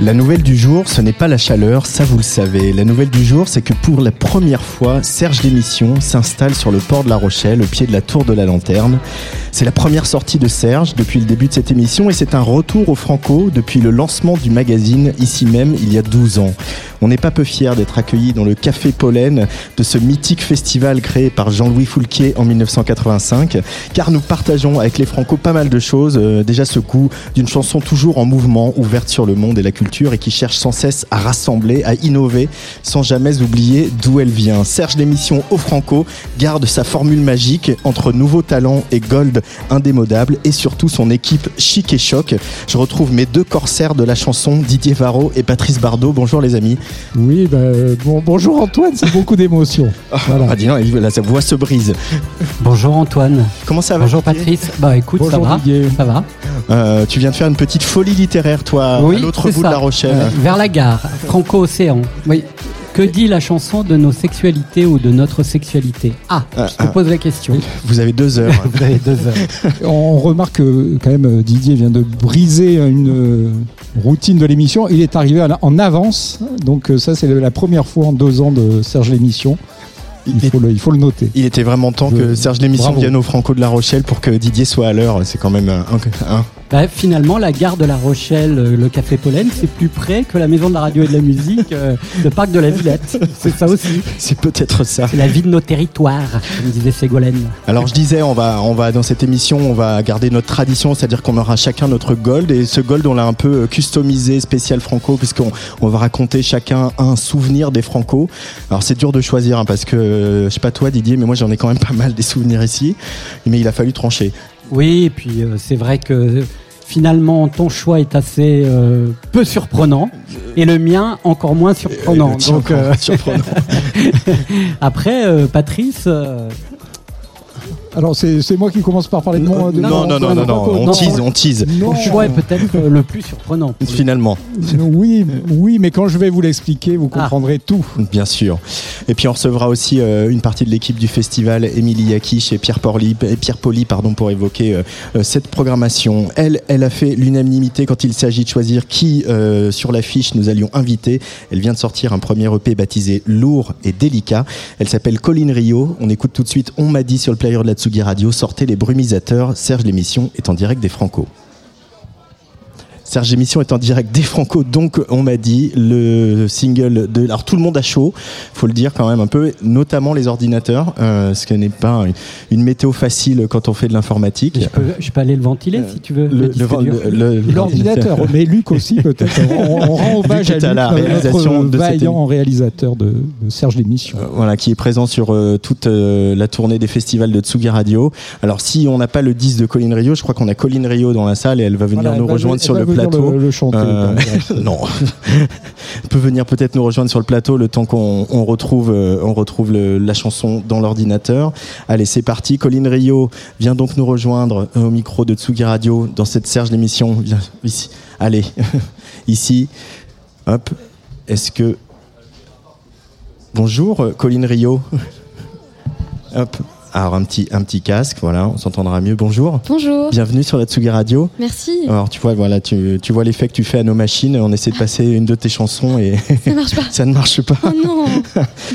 La nouvelle du jour, ce n'est pas la chaleur, ça vous le savez. La nouvelle du jour, c'est que pour la première fois, Serge Démission s'installe sur le port de La Rochelle, au pied de la tour de la Lanterne. C'est la première sortie de Serge depuis le début de cette émission et c'est un retour au Franco depuis le lancement du magazine ici même il y a 12 ans. On n'est pas peu fiers d'être accueillis dans le Café Pollen de ce mythique festival créé par Jean-Louis Foulquier en 1985, car nous partageons avec les Franco pas mal de choses. Euh, déjà ce coup d'une chanson toujours en mouvement, ouverte sur le monde et la culture et qui cherche sans cesse à rassembler, à innover, sans jamais oublier d'où elle vient. Serge l'émission au Franco garde sa formule magique entre nouveaux talents et gold indémodable et surtout son équipe chic et choc. Je retrouve mes deux corsaires de la chanson, Didier Varro et Patrice Bardot. Bonjour les amis. Oui, bah, bon, bonjour Antoine, c'est beaucoup d'émotions. Voilà. Ah dis non, là, sa voix se brise. Bonjour Antoine. Comment ça va Bonjour Patrice. Bah écoute, ça Bonjour va. Didier. Ça va. Euh, Tu viens de faire une petite folie littéraire, toi, oui, à l'autre bout ça. de la Rochelle. Vers la gare, Franco-Océan. Oui. Que dit la chanson de nos sexualités ou de notre sexualité? Ah, Ah, je te ah. pose la question. Vous avez deux heures. Vous avez deux heures. On remarque que quand même Didier vient de briser une routine de l'émission. Il est arrivé en avance, donc euh, ça c'est la première fois en deux ans de Serge l'émission. Il faut le, il faut le noter. Il était vraiment temps Je- que Serge l'émission vienne au Franco de la Rochelle pour que Didier soit à l'heure. C'est quand même un, un- un- Bah, finalement, la gare de La Rochelle, euh, le Café Pollen, c'est plus près que la Maison de la Radio et de la Musique, euh, le Parc de la Villette. C'est ça aussi. C'est peut-être ça. C'est la vie de nos territoires, comme disait Ségolène. Alors je disais, on va, on va dans cette émission, on va garder notre tradition, c'est-à-dire qu'on aura chacun notre gold et ce gold on l'a un peu customisé spécial franco puisqu'on on va raconter chacun un souvenir des franco. Alors c'est dur de choisir hein, parce que euh, je sais pas toi Didier, mais moi j'en ai quand même pas mal des souvenirs ici, mais il a fallu trancher. Oui, et puis euh, c'est vrai que euh, finalement ton choix est assez euh, peu surprenant et le mien encore moins surprenant. Donc euh, surprenant. après, euh, Patrice, Alors c'est c'est moi qui commence par parler de mon. de non, mon- non, non, non, mon non, on tease, on tease. Non. ton choix est peut-être euh, le plus surprenant. Finalement, Oui, oui, mais quand je vais vous l'expliquer, vous Ah. comprendrez tout. bien sûr. Et puis on recevra aussi euh, une partie de l'équipe du festival, Émilie Yakish et Pierre Poli, et Pierre Poli pardon, pour évoquer euh, euh, cette programmation. Elle, elle a fait l'unanimité quand il s'agit de choisir qui euh, sur l'affiche nous allions inviter. Elle vient de sortir un premier EP baptisé Lourd et délicat. Elle s'appelle Colline Rio. On écoute tout de suite On m'a dit sur le player de la Tsugi Radio. Sortez les brumisateurs. Serge l'émission est en direct des Franco. Serge Émission est en direct des Franco, donc on m'a dit le single de. Alors tout le monde a chaud, faut le dire quand même un peu, notamment les ordinateurs, euh, ce qui n'est pas une, une météo facile quand on fait de l'informatique. Je peux, je peux aller le ventiler si tu veux. L'ordinateur, mais Luc aussi peut-être. On, on rend hommage à à la notre réalisation de cette vaillant réalisateur de, de Serge l'émission. Euh, voilà, qui est présent sur euh, toute euh, la tournée des festivals de Tsugi Radio. Alors, si on n'a pas le 10 de Colline Rio, je crois qu'on a Colline Rio dans la salle et elle va venir Voilà, nous va- rejoindre sur le plateau. Le, le chanter. Euh, non, peut venir peut-être nous rejoindre sur le plateau le temps qu'on on retrouve, euh, on retrouve le- la chanson dans l'ordinateur. Allez, c'est parti. Colline Rio vient donc nous rejoindre euh, au micro de Tsugi Radio dans cette Serge l'émission. Viens ici. Allez, ici. Hop. Est-ce que bonjour, euh, Colline Rio. Hop. Alors un petit, un petit casque, voilà, on s'entendra mieux. Bonjour. Bonjour, Bienvenue sur la Tsugi Radio. merci. Alors tu vois, voilà, tu, tu vois l'effet que tu fais à nos machines. On essaie de passer une de tes chansons et Ça marche pas. ça ne marche pas. Oh non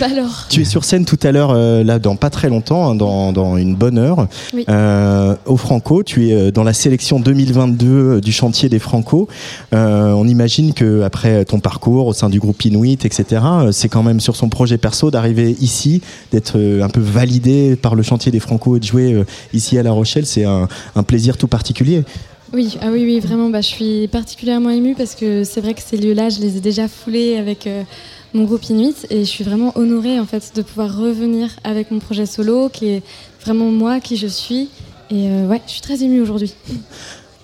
Bah alors Tu es sur scène tout à l'heure, euh, là, dans pas très longtemps, hein, dans, dans une bonne heure, Oui. euh, au Franco. Tu es euh, dans la sélection 2022 du chantier des Franco. Euh, on imagine que après ton parcours au sein du groupe Inuit, etc., c'est quand même sur son projet perso d'arriver ici, d'être un peu validé par le chantier des Franco et de jouer euh, ici à La Rochelle. C'est un, un plaisir tout particulier. Oui, ah oui, oui, vraiment. Bah, je suis particulièrement émue parce que c'est vrai que ces lieux-là, je les ai déjà foulés avec euh, mon groupe Inuit et je suis vraiment honorée en fait de pouvoir revenir avec mon projet solo qui est vraiment moi qui je suis. Et euh, ouais, je suis très émue aujourd'hui.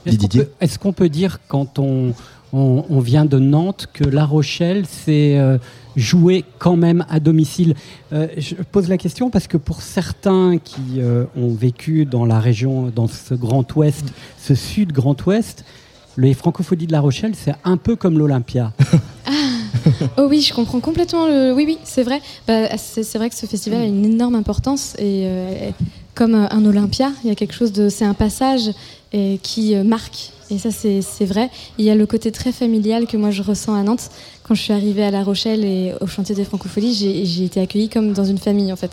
Est-ce qu'on peut, est qu'on peut, dire quand on, on, on, vient de Nantes que La Rochelle, c'est euh, jouer quand même à domicile euh, Je pose la question parce que pour certains qui euh, ont vécu dans la région, dans ce Grand Ouest, ce Sud Grand Ouest, les francophonies de La Rochelle, c'est un peu comme l'Olympia. ah. Oh oui, je comprends complètement. Le... Oui, oui, c'est vrai. Bah, c'est vrai que ce festival a une énorme importance et euh, comme un Olympia, il y a quelque chose de, c'est un passage et qui marque. Et ça, c'est vrai. Il y a le côté très familial que moi je ressens à Nantes. Quand je suis arrivée à La Rochelle et au chantier des Francopholies, j'ai été accueillie comme dans une famille en fait.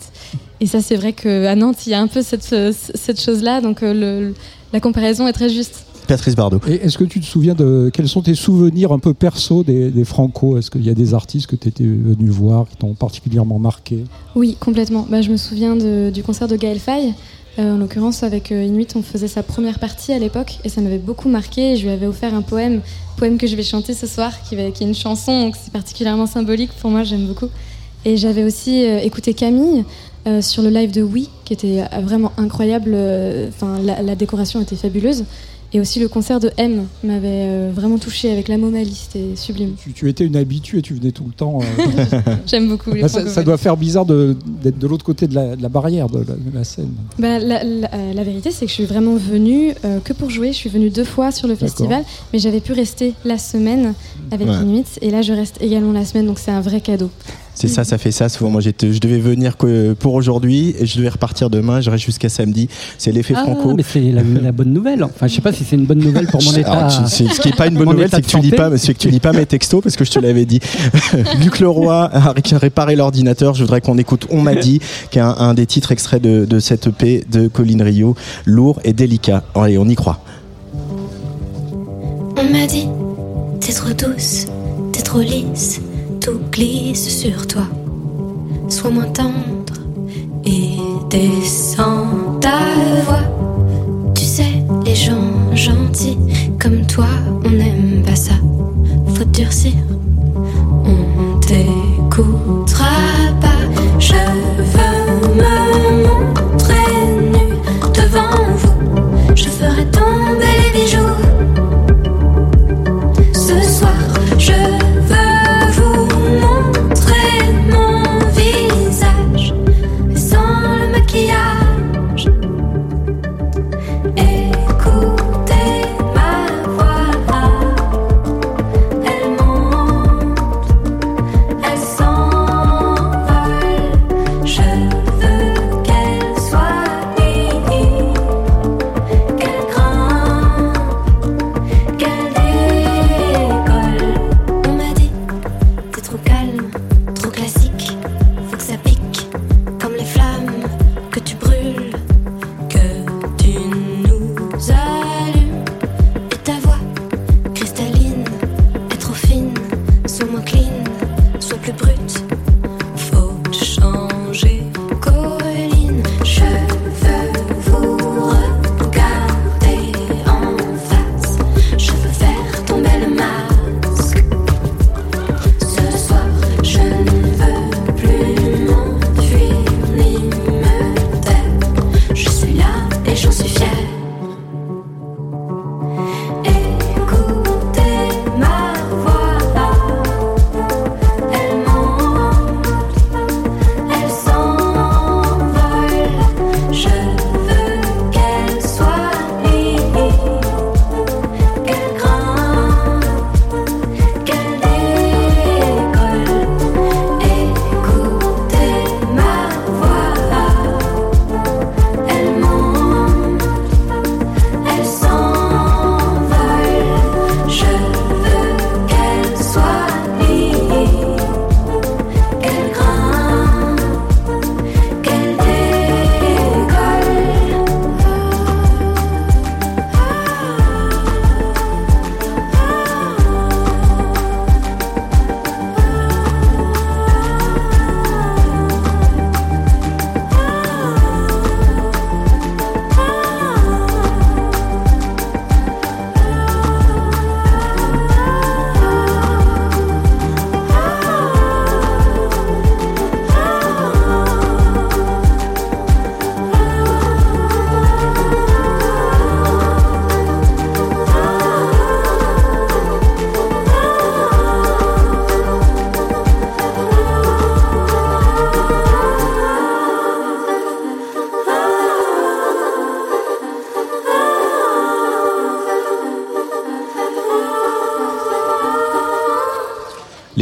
Et ça, c'est vrai qu'à Nantes, il y a un peu cette, cette chose-là. Donc euh, le, la comparaison est très juste. Patrice Bardot. Est-ce que tu te souviens de quels sont tes souvenirs un peu perso des, des Franco? Est-ce qu'il y a des artistes que tu étais venu voir qui t'ont particulièrement marqué? Oui, complètement. Bah, je me souvian de, du concert de Gaël Faye. Euh, en l'occurrence, avec euh, Inuit, on faisait sa première partie à l'époque et ça m'avait beaucoup marqué. Je lui avais offert un poème, poème que je vais chanter ce soir, qui, est une chanson, c'est particulièrement symbolique pour moi, j'aime beaucoup. Et j'avais aussi euh, écouté Camille sur le live de Oui, qui était vraiment incroyable. La, décoration était fabuleuse. Et aussi le concert de M m'avait euh, vraiment touché avec la Momalie, c'était sublime. Tu, tu, étais une habituée, tu venais tout le temps. Euh... J'aime beaucoup. Les Là, ça, ça, doit faire bizarre d'être de, de l'autre côté de la, de la, barrière de la, de la scène. Bah, la, la, la vérité, c'est que je suis vraiment venue euh, que pour jouer. Je suis venue deux fois sur le festival, mais j'avais pu rester la semaine avec ouais. Inuit. Et là, je reste également la semaine, donc c'est un vrai cadeau. C'est ça, ça fait ça. Souvent, moi, je devais venir que pour aujourd'hui et je devais repartir demain. Je reste jusqu'à samedi. C'est l'effet ah, franco. Mais c'est la, la, bonne nouvelle. Enfin, je sais pas si c'est une bonne nouvelle pour mon état. Alors, ce qui n'est pas une bonne nouvelle, c'est que tu lis pas, que tu lis pas mes textos parce que je te l'avais dit. Luc Leroy a réparé l'ordinateur. Je voudrais qu'on écoute On m'a dit, qui est un, un, des titres extraits de, de cette EP de Colline Rio, lourd et délicat. Allez, on y croit. On m'a dit, t'es trop douce, t'es trop lisse tout glisse sur toi. Sois moins tendre et descends ta voix. Tu sais, les gens gentils comme toi, on n'aime pas ça. Faut durcir, on t'écoutera pas. Je veux me montrer nu devant vous. Je ferai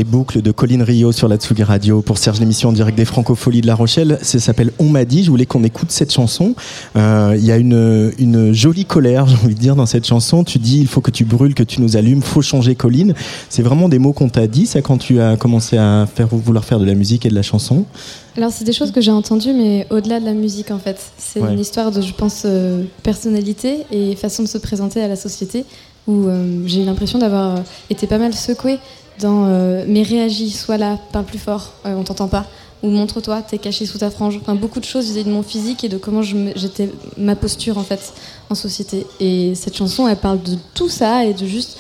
les boucles de Colline Rio sur la Tsugi Radio pour Serge l'émission en direct des Francopholies de La Rochelle. Ça s'appelle On m'a dit. Je voulais qu'on écoute cette chanson. Euh, il y a une, une jolie colère, j'ai envie de dire, dans cette chanson. Tu dis il faut que tu brûles, que tu nous allumes, faut changer Colline. C'est vraiment des mots qu'on t'a dit, ça, quand tu as commencé à faire, vouloir faire de la musique et de la chanson? Alors c'est des choses que j'ai entendues, mais au-delà de la musique en fait. C'est une histoire de, je pense, euh, personnalité et façon de se présenter à la société, où euh, j'ai eu l'impression d'avoir été pas mal secouée dans euh, mais réagis, sois là, parle plus fort, on t'entend pas, ou montre-toi, t'es caché sous ta frange. Beaucoup de choses vis de mon physique et de comment j'étais ma posture en fait en société. Et cette chanson, elle parle de tout ça et de juste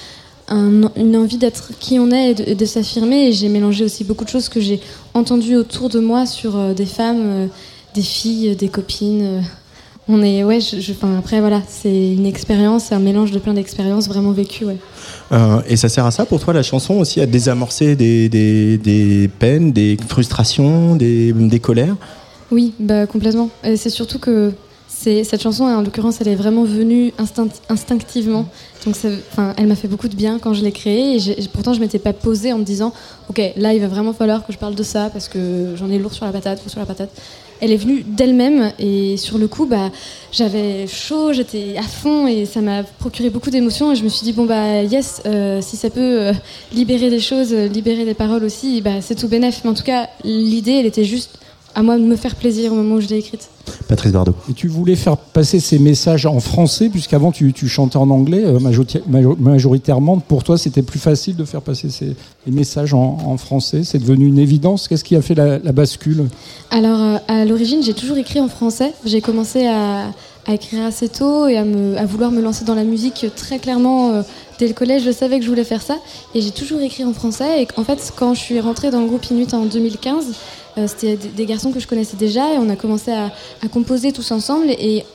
une envie d'être qui on est et de, s'affirmer. Et j'ai mélangé aussi beaucoup de choses que j'ai entendues autour de moi sur euh, des femmes, euh, des filles, des copines. Euh. on est, ouais, je, après voilà, c'est une expérience, c'est un mélange de plein d'expériences vraiment vécues. Ouais. et ça sert à ça pour toi la chanson aussi, à désamorcer des, des, des peines, des frustrations, des, des colères? Oui, bah, complètement. Et c'est surtout que cette chanson, en l'occurrence, elle est vraiment venue instinctivement. Donc, elle m'a fait beaucoup de bien quand je l'ai créée. Et pourtant, je m'étais pas posée en me disant, ok, là, il va vraiment falloir que je parle de ça parce que j'en ai lourd sur la patate, sur la patate. Elle est venue d'elle-même et sur le coup, bah, j'avais chaud, j'étais à fond et ça m'a procuré beaucoup d'émotions. Et je me suis dit, bon, bah, yes, euh, si ça peut euh, libérer des choses, euh, libérer des paroles aussi, bah, c'est tout bénef. Mais en tout cas, l'idée, elle était juste à moi de me faire plaisir au moment où je l'ai écrite. Patrice Bardot. Et tu voulais faire passer ces messages en français, puisqu'avant tu, tu, chantais en anglais euh, majoritairement. Pour toi, c'était plus facile de faire passer ces messages en, français. C'est devenu une évidence. Qu'est-ce qui a fait la, bascule? Alors, euh, à l'origine, j'ai toujours écrit en français. J'ai commencé à, écrire assez tôt et à, me, à, vouloir me lancer dans la musique très clairement. Euh, dès le collège, je savais que je voulais faire ça. Et j'ai toujours écrit en français. Et en fait, quand je suis rentrée dans le groupe Inuit en 2015, euh, c'était des garçons que je connaissais déjà et on a commencé à, composer tous ensemble et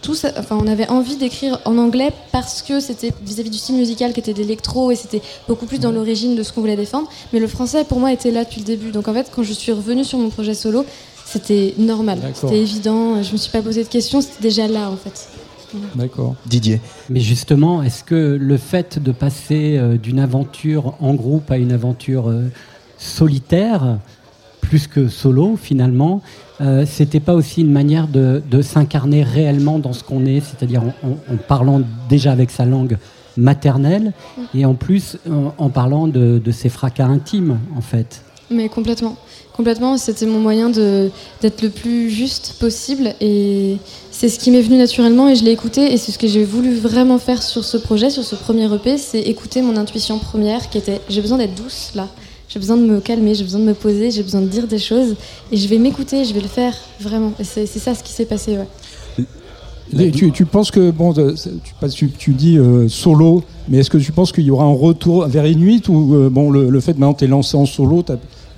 tous, enfin, on avait envie d'écrire en anglais parce que c'était vis-à-vis du style musical qui était d'électro et c'était beaucoup plus dans l'origine de ce qu'on voulait défendre. Mais le français pour moi était là depuis le début. Donc en fait, quand je suis revenue sur mon projet solo, c'était normal, c'était évident. Je me suis pas posé de questions, c'était déjà là en fait. D'accord. Didier. Mais justement, est-ce que le fait de passer euh, d'une aventure en groupe à une aventure euh, solitaire, plus que solo finalement, euh, c'était pas aussi une manière de, s'incarner réellement dans ce qu'on est, c'est-à-dire en, parlant déjà avec sa langue maternelle et en plus en, parlant de, ses fracas intimes en fait. Mais complètement, complètement. C'était mon moyen d'être le plus juste possible et c'est ce qui m'est venu naturellement et je l'ai écouté et c'est ce que j'ai voulu vraiment faire sur ce projet, sur ce premier EP, c'est écouter mon intuition première qui était j'ai besoin d'être douce là j'ai besoin de me calmer, j'ai besoin de me poser, j'ai besoin de dire des choses et je vais m'écouter, je vais le faire vraiment. Et c'est ça ce qui s'est passé. Ouais. Tu, tu, penses que, bon, tu, tu dis euh, solo, mais est-ce que tu penses qu'il y aura un retour vers Inuit ou euh, bon, le, fait maintenant tu es lancé en solo, tu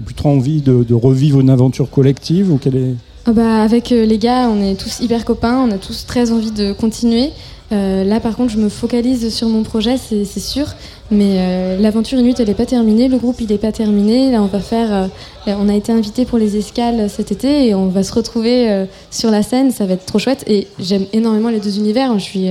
plus trop envie de, revivre une aventure collective ou quelle est... Ah bah, avec euh, les gars, on est tous hyper copains, on a tous très envie de continuer. Là, par contre, je me focalise sur mon projet, c'est sûr. Mais euh, l'aventure Inuit, elle n'est pas terminée. Le groupe, il n'est pas terminé. Là, on va faire. Euh, on a été invité pour les escales cet été et on va se retrouver euh, sur la scène. Ça va être trop chouette. Et j'aime énormément les deux univers. Je suis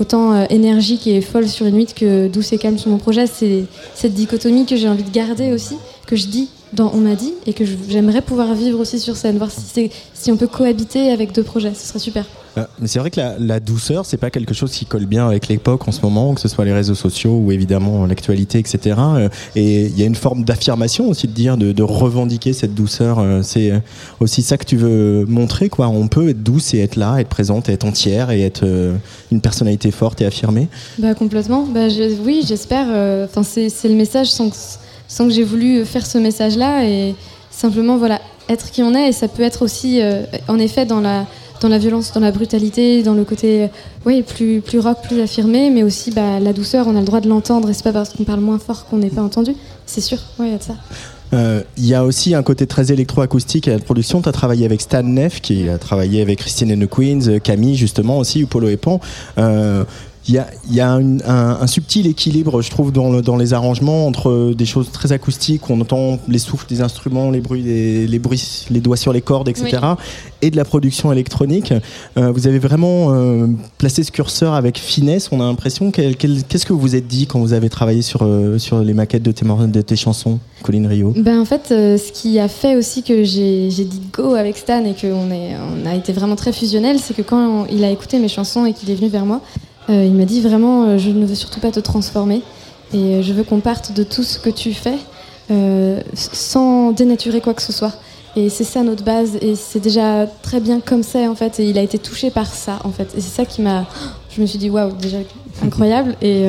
autant énergique et folle sur Inuit que douce et calme sur mon projet. C'est cette dichotomie que j'ai envie de garder aussi, que je dis dans On m'a dit et que j'aimerais pouvoir vivre aussi sur scène, voir si, si on peut cohabiter avec deux projets. Ce serait super. Euh, mais c'est vrai que la, la douceur, c'est pas quelque chose qui colle bien avec l'époque en ce moment, que ce soit les réseaux sociaux ou évidemment l'actualité, etc. Euh, et il y a une forme d'affirmation aussi de dire, de, de revendiquer cette douceur. Euh, c'est aussi ça que tu veux montrer, quoi. On peut être douce et être là, être présente, être entière et être une personnalité forte et affirmée. Bah complètement. Bah, oui, j'espère. Enfin, c'est le message sans que, sans que j'ai voulu faire ce message-là et simplement voilà être qui on est. Et ça peut être aussi, en effet, dans la dans la violence, dans la brutalité, dans le côté oui, plus, plus rock, plus affirmé, mais aussi bah, la douceur, on a le droit de l'entendre et c'est pas parce qu'on parle moins fort qu'on n'est pas entendu. C'est sûr, il y a de ça. Euh, il y a aussi un côté très électroacoustique à la production. Tu as travaillé avec Stan Neff, qui a travaillé avec Christine and the Queens, Camille justement aussi, ou Polo et Pan. Euh, Il y a, y a un, un, subtil équilibre, je trouve, dans, le, dans, les arrangements entre des choses très acoustiques, où on entend les souffles des instruments, les bruits, des, les bruits, les doigts sur les cordes, etc., et de la production électronique. Euh, vous avez vraiment euh, placé ce curseur avec finesse. On a l'impression. Qu'est-ce que vous vous êtes dit quand vous avez travaillé sur, euh, sur les maquettes de tes, de tes chansons, Colline Rio ben, En fait, ce qui a fait aussi que j'ai dit go avec Stan et qu'on on a été vraiment très fusionnel, c'est que quand il a écouté mes chansons et qu'il est venu vers moi, euh, il m'a dit vraiment, euh, je ne veux surtout pas te transformer et euh, je veux qu'on parte de tout ce que tu fais sans dénaturer quoi que ce soit. Et c'est ça notre base, et c'est déjà très bien comme ça en fait. Et il a été touché par ça en fait. Et c'est ça qui m'a. Je me suis dit waouh, déjà incroyable. Et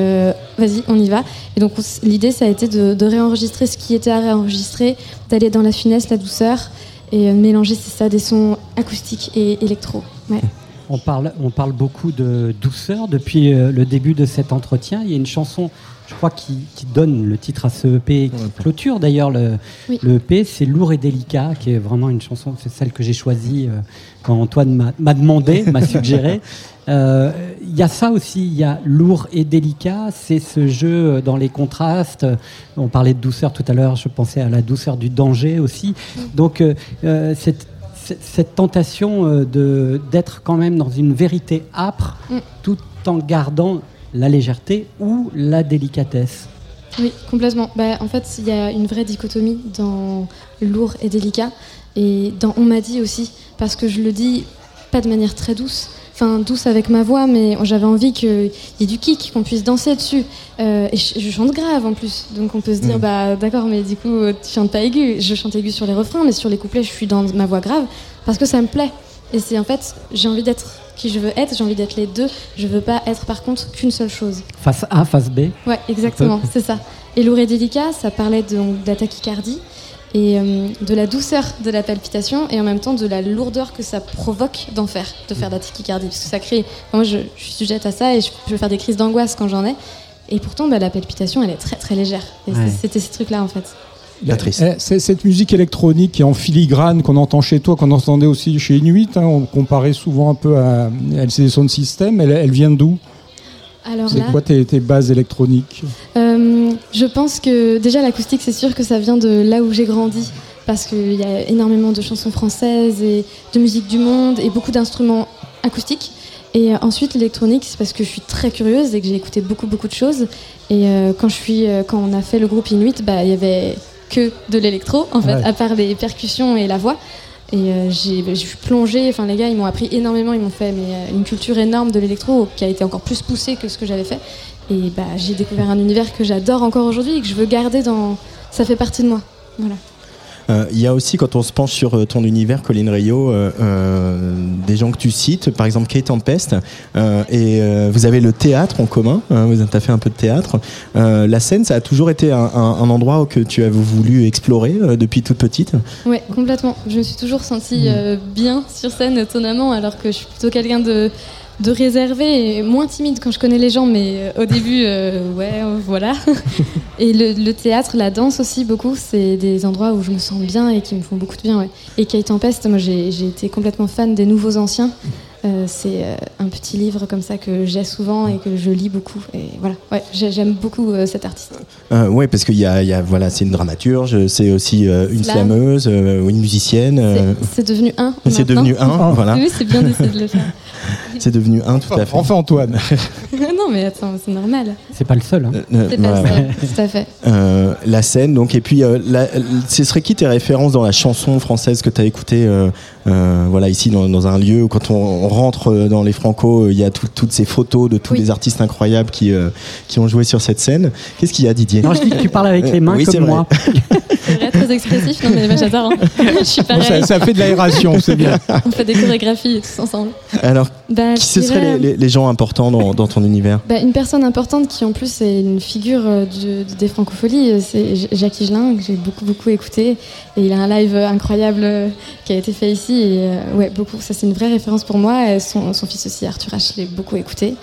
vas-y, on y va. Et donc l'idée, ça a été de, réenregistrer ce qui était à réenregistrer, d'aller dans la finesse, la douceur, et mélanger c'est ça des sons acoustiques et électro. Ouais. On parle, on parle beaucoup de douceur depuis euh, le début de cet entretien. Il y a une chanson, je crois, qui, donne le titre à ce EP, qui clôture d'ailleurs le, EP. C'est Lourd et délicat, qui est vraiment une chanson, c'est celle que j'ai choisie euh, quand Antoine m'a demandé, m'a suggéré. Euh, il y a ça aussi, il y a lourd et délicat, c'est ce jeu dans les contrastes. On parlait de douceur tout à l'heure, je pensais à la douceur du danger aussi. Donc, cette cette tentation euh, d'être quand même dans une vérité âpre, mm. tout en gardant la légèreté ou la délicatesse. Oui, complètement. Bah, en fait, il y a une vraie dichotomie dans lourd et délicat, et dans on m'a dit aussi, parce que je le dis pas de manière très douce, enfin douce avec ma voix, mais j'avais envie qu'il y ait du kick, qu'on puisse danser dessus. Euh, et je, chante grave en plus, donc on peut se dire, mm. bah d'accord, mais du coup tu chantes pas aigu. Je chante aigu sur les refrains, mais sur les couplets, je suis dans ma voix grave parce que ça me plaît. Et c'est en fait, j'ai envie d'être qui je veux être, j'ai envie d'être les deux. Je veux pas être par contre qu'une seule chose. Face A, face B. Ouais, exactement, c'est ça. Et lourd et délicat, ça parlait de, de la tachycardie et euh, de la douceur de la palpitation et en même temps de la lourdeur que ça provoque d'en faire, de faire de la tachycardie. Parce que ça crée. moi, je, suis sujette à ça et je peux faire des crises d'angoisse quand j'en ai. Et pourtant, bah, la palpitation, elle est très très légère. Et c'était ces trucs-là en fait. Eh, c'est cette musique électronique qui est en filigrane qu'on entend chez toi, qu'on entendait aussi chez Inuit. Hein, on comparait souvent un peu à LCD Sound System. Elle, elle vient d'où? C'est quoi tes, bases électroniques euh, Je pense que déjà l'acoustique, c'est sûr que ça vient de là où j'ai grandi. Parce qu'il y a énormément de chansons françaises et de musique du monde et beaucoup d'instruments acoustiques. Et euh, ensuite, l'électronique, c'est parce que je suis très curieuse et que j'ai écouté beaucoup, beaucoup de choses. Et euh, quand, je suis, quand on a fait le groupe Inuit, bah, il y avait que de l'électro, en fait, à part les percussions et la voix. Et euh, j'ai, suis plongée, enfin les gars ils m'ont appris énormément, ils m'ont fait euh, une culture énorme de l'électro qui a été encore plus poussée que ce que j'avais fait. Et bah, j'ai découvert un univers que j'adore encore aujourd'hui et que je veux garder dans... Ça fait partie de moi. Voilà. Euh, il y a aussi, quand on se penche sur euh, ton univers, Colin Rio, euh, des gens que tu cites, par exemple Kate Tempest, et vous avez le théâtre en commun, hein, vous avez fait un peu de théâtre. la scène, ça a toujours été un, endroit que tu as voulu explorer depuis toute petite? Oui, complètement. Je me suis toujours sentie mm. bien sur scène, étonnamment, alors que je suis plutôt quelqu'un de de réserver et moins timide quand je connais les gens, mais euh, au début, euh, ouais, euh, voilà. et le, théâtre, la danse aussi, beaucoup, c'est des endroits où je me sens bien et qui me font beaucoup de bien. Ouais. Et Kate Tempest, moi j'ai été complètement fan des nouveaux anciens. C'est un petit livre comme ça que j'ai souvent et que je lis beaucoup. Et voilà, ouais, j'aime beaucoup cet artiste. ouais, parce qu'il y a, y a, voilà, c'est une dramaturge, c'est aussi une slameuse, une musicienne. C'est devenu un. C'est devenu un, voilà. Oui, c'est bien d'essayer de le faire. C'est devenu un, tout à fait. Enfin, Antoine. non, mais attends, c'est normal. C'est pas le seul. Hein. Euh, euh, c'est pas le seul, tout à fait. Euh, la scène, donc, et puis, ce serait qui tes références dans la chanson française que tu as écoutée voilà, ici, dans, un lieu où, quand on, rentre dans les Franco, il y a toutes ces photos de tous les artistes incroyables qui, qui ont joué sur cette scène. Qu'est-ce qu'il y a, Didier Non, je dis que tu parles avec les mains comme moi. c'est vrai, très expressif. Non, mais j'adore. Hein. Je suis pareil. ça, fait de l'aération, c'est bien. On fait des chorégraphies tous ensemble. Alors, bah, qui ce seraient les, gens importants dans, ton univers? Bah, Une personne importante qui en plus est une figure euh, des francopholies, euh, c'est Jacques Higelin, que j'ai beaucoup beaucoup écouté. Et il a un live incroyable euh, qui a été fait ici. Et ouais, beaucoup, ça c'est une vraie référence pour moi. son, fils aussi, Arthur H, je l'ai beaucoup écouté.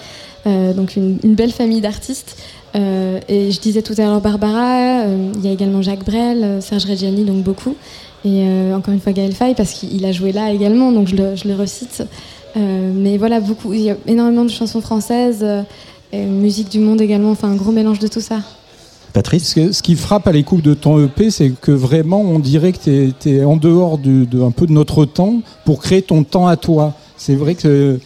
donc une, belle famille d'artistes. et je disais tout à l'heure Barbara, il y a également Jacques Brel, Serge Reggiani, donc beaucoup. Et encore une fois Gaël Faye, parce qu'il a joué là également, donc je le, je le recite. Euh, mais voilà, beaucoup, il y a énormément de chansons françaises. Euh, musique du monde également, enfin un gros mélange de tout ça. Patrice Ce qui frappe à l'écoute de ton EP, c'est que vraiment on dirait que tu es, en dehors de, un peu de notre temps pour créer ton temps à toi. C'est vrai que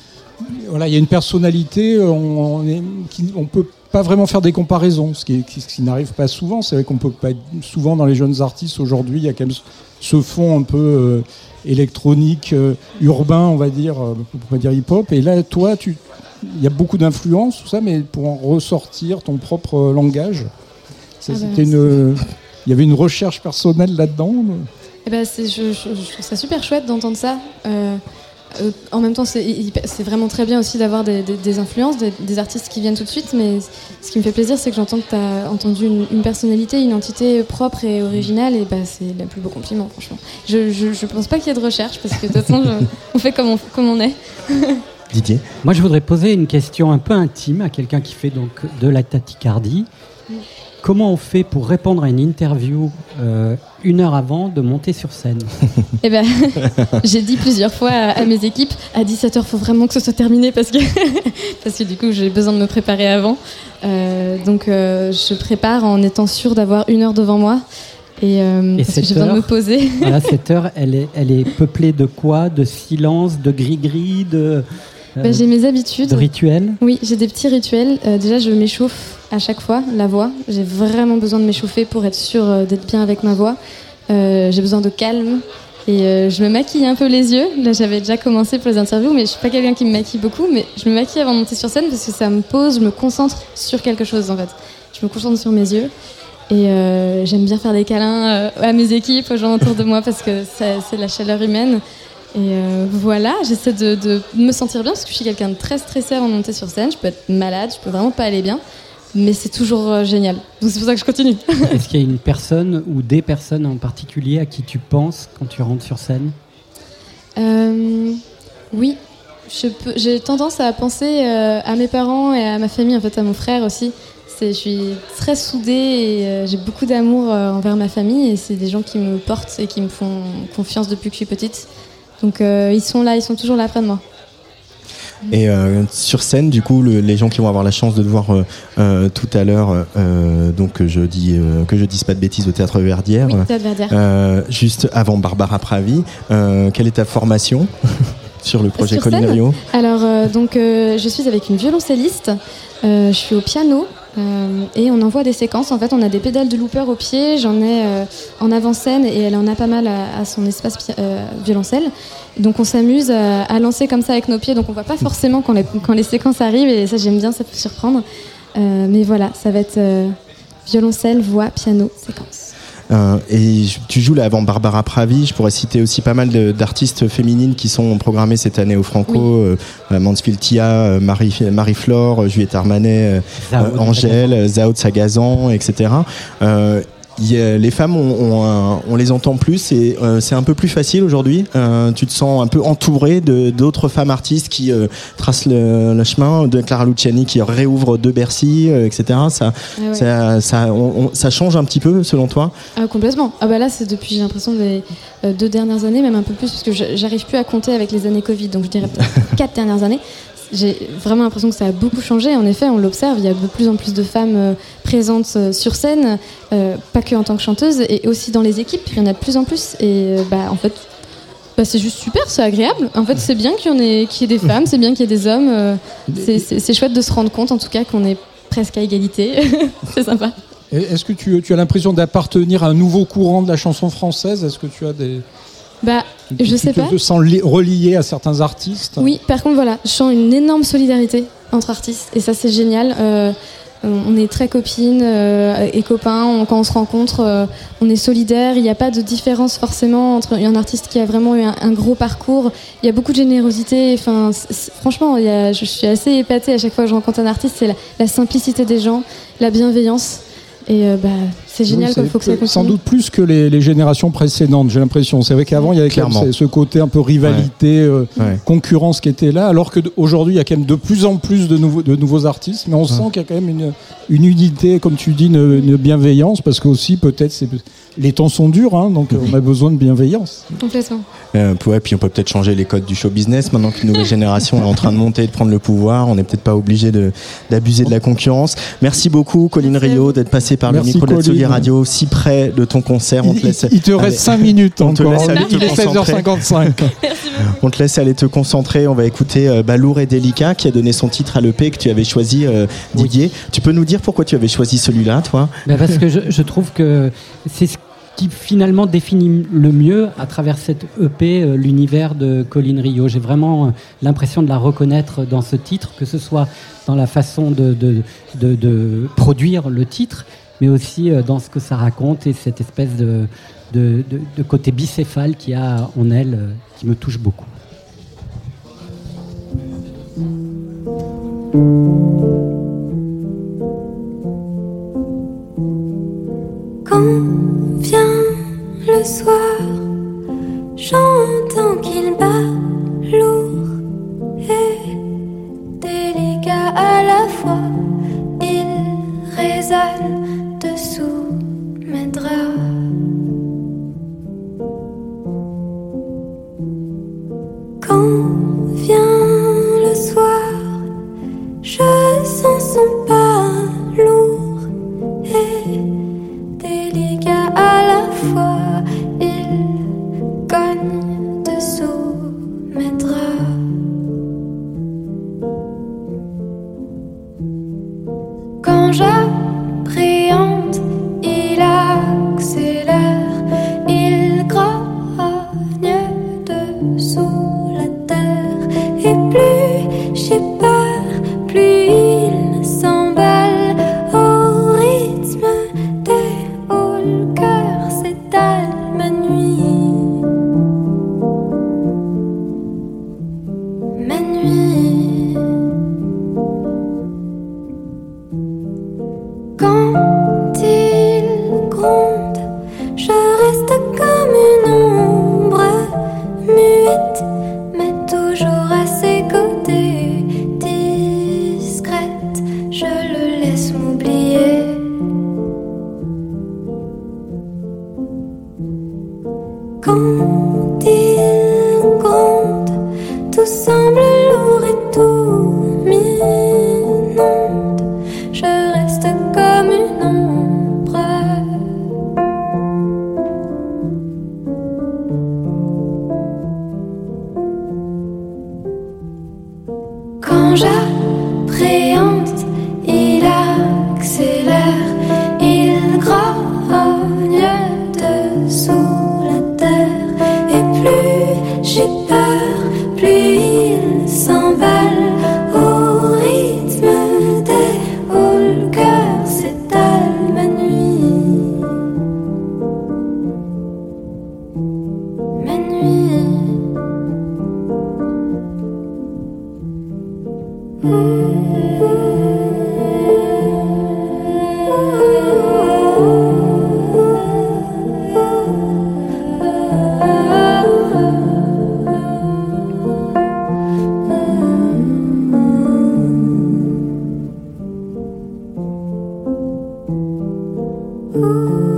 voilà, il y a une personnalité, on, on, peut pas vraiment faire des comparaisons, ce qui, n'arrive pas souvent. C'est vrai qu'on peut pas souvent dans les jeunes artistes aujourd'hui, il y a quand même ce fond un peu euh, électronique, euh, urbain, on va dire, euh, on va dire hip-hop. Et là, toi, tu, il y a beaucoup d'influence, tout ça, mais pour en ressortir ton propre langage, ah bah, une, il y avait une recherche personnelle là-dedans. Eh ben, je, je, je, trouve ça super chouette d'entendre ça. Euh, en même temps, c'est vraiment très bien aussi d'avoir des, influences, des, artistes qui viennent tout de suite, mais ce qui me fait plaisir, c'est que j'entends que tu as entendu une, personnalité, une entité propre et originale, et bah, c'est le plus beau compliment, franchement. Je ne pense pas qu'il y ait de recherche, parce que de toute façon, on fait comme on, comme on est. Didier? Moi, je voudrais poser une question un peu intime à quelqu'un qui fait donc de la tachycardie. Comment on fait pour répondre à une interview euh, une heure avant de monter sur scène? Eh ben, j'ai dit plusieurs fois à, mes équipes à 17h, il faut vraiment que ce soit terminé parce que, parce que du coup, j'ai besoin de me préparer avant. Euh, donc, euh, je prépare en étant sûre d'avoir une heure devant moi. Et, et parce que j'ai besoin de me poser. voilà, cette heure, elle est, elle est peuplée de quoi? De silence, de gris-gris, de. Bah, j'ai mes habitudes. De rituels Oui, j'ai des petits rituels. Euh, déjà, je m'échauffe à chaque fois, la voix. J'ai vraiment besoin de m'échauffer pour être sûre euh, d'être bien avec ma voix. Euh, j'ai besoin de calme. Et je me maquille un peu les yeux. Là, j'avais déjà commencé pour les interviews, mais je suis pas quelqu'un qui me maquille beaucoup. Mais je me maquille avant de monter sur scène parce que ça me pose, je me concentre sur quelque chose en fait. Je me concentre sur mes yeux. Et j'aime bien faire des câlins à mes équipes, aux gens autour de moi parce que c'est la chaleur humaine. Et euh, voilà, j'essaie de, me sentir bien parce que je suis quelqu'un de très stressé avant de monter sur scène. Je peux être malade, je peux vraiment pas aller bien, mais c'est toujours euh, génial. Donc c'est pour ça que je continue. Est-ce qu'il y a une personne ou des personnes en particulier à qui tu penses quand tu rentres sur scène? Euh, Oui, j'ai tendance à penser à mes parents et à ma famille, en fait à mon frère aussi. Je suis très soudée et j'ai beaucoup d'amour envers ma famille et c'est des gens qui me portent et qui me font confiance depuis que je suis petite. Donc euh, ils sont là, ils sont toujours là près de moi. Et euh, sur scène, du coup, les gens qui vont avoir la chance de te voir euh, tout à l'heure, donc je dis que je dise pas de bêtises au théâtre Verdière, oui, théâtre Verdière. juste avant Barbara Pravi, quelle est ta formation sur le projet Colinario? Alors donc je suis avec une violoncelliste, je suis au piano euh, et on envoie des séquences. En fait, on a des pédales de looper au pied. J'en ai euh, en avant-scène et elle en a pas mal à, son espace euh, violoncelle. Donc on s'amuse à, lancer comme ça avec nos pieds. Donc on voit pas forcément quand les, quand les séquences arrivent et ça j'aime bien, ça peut surprendre. mais voilà, ça va être violoncelle, voix, piano, séquence. Euh, et tu joues là avant Barbara Pravi. Je pourrais citer aussi pas mal d'artistes féminines qui sont programmées cette année au Franco. Oui. Euh, Mansfield Tia, euh, Marie, Marie-Flore, Juliette Armanet, Angèle, Zao Sagazan, etc les femmes, on, on, les entend plus et euh, c'est un peu plus facile aujourd'hui. Euh, tu te sens un peu entouré d'autres femmes artistes qui euh, tracent le, chemin, de Clara Luciani qui réouvre de Bercy, etc. Ça, ça, ça, ça, change un petit peu selon toi? Ah, Complètement. Ah bah là, c'est depuis, j'ai l'impression, les deux dernières années, même un peu plus, parce que j'arrive plus à compter avec les années Covid, donc je dirais quatre dernières années j'ai vraiment l'impression que ça a beaucoup changé. En effet, on l'observe, il y a de plus en plus de femmes euh, présentes euh, sur scène, euh, pas que en tant que chanteuse, et aussi dans les équipes, il y en a de plus en plus. Et bah, en fait, bah, c'est juste super, c'est agréable. En fait, c'est bien qu'il y, ait, ait des femmes, c'est bien qu'il y ait des hommes. c'est chouette de se rendre compte, en tout cas, qu'on est presque à égalité. c'est sympa. Est-ce que tu, tu as l'impression d'appartenir à un nouveau courant de la chanson française? Est-ce que tu as des, bah, je sais pas. Tu te sens relié à certains artistes Oui, par contre, voilà, je sens une énorme solidarité entre artistes et ça, c'est génial. Euh, on est très copines euh, et copains. quand on se rencontre, euh, on est solidaires. Il n'y a pas de différence forcément entre un artiste qui a vraiment eu un, gros parcours. Il y a beaucoup de générosité. Enfin, franchement, il y a, je suis assez épatée à chaque fois que je rencontre un artiste. C'est la, simplicité des gens, la bienveillance. Et bah, c'est génial Oui, qu'il faut que ça continue. Sans doute plus que les, les générations précédentes, j'ai l'impression. C'est vrai qu'avant, il y avait quand même ce, côté un peu rivalité, euh, Ouais. concurrence qui était là, alors qu'aujourd'hui, il y a quand même de plus en plus de nouveaux, de nouveaux artistes. Mais on sent qu'il y a quand même une, une unité, comme tu dis, une, une bienveillance, parce que aussi, peut-être, les temps sont durs, hein, donc euh, on a besoin de bienveillance. Complètement. Euh, ouais, puis on peut peut-être changer les codes du show business maintenant qu'une nouvelle génération est en train de monter et de prendre le pouvoir. On n'est peut-être pas obligé d'abuser de la concurrence. Merci beaucoup, Colline Rio, d'être passé par Merci, le micro de la Tsugi Colline. Radio, si près de ton concert. On te Il, laisse, il te Allez. reste 5 minutes On te encore. laisse aller Il te est concentrer. 16h55. on te laisse aller te concentrer. On va écouter euh, Balourd et Délicat qui a donné son titre à l'EP que tu avais choisi, euh, Didier. Tu peux nous dire pourquoi tu avais choisi celui-là, toi? Ben parce que je, je trouve que c'est ce qui finalement définit le mieux à travers cette EP euh, l'univers de Colin Rio. J'ai vraiment euh, l'impression de la reconnaître dans ce titre, que ce soit dans la façon de, de, de, de produire le titre, mais aussi euh, dans ce que ça raconte et cette espèce de, de, de, côté bicéphale qu'il y a en elle euh, qui me touche beaucoup. Quand vient le soir, Ooh.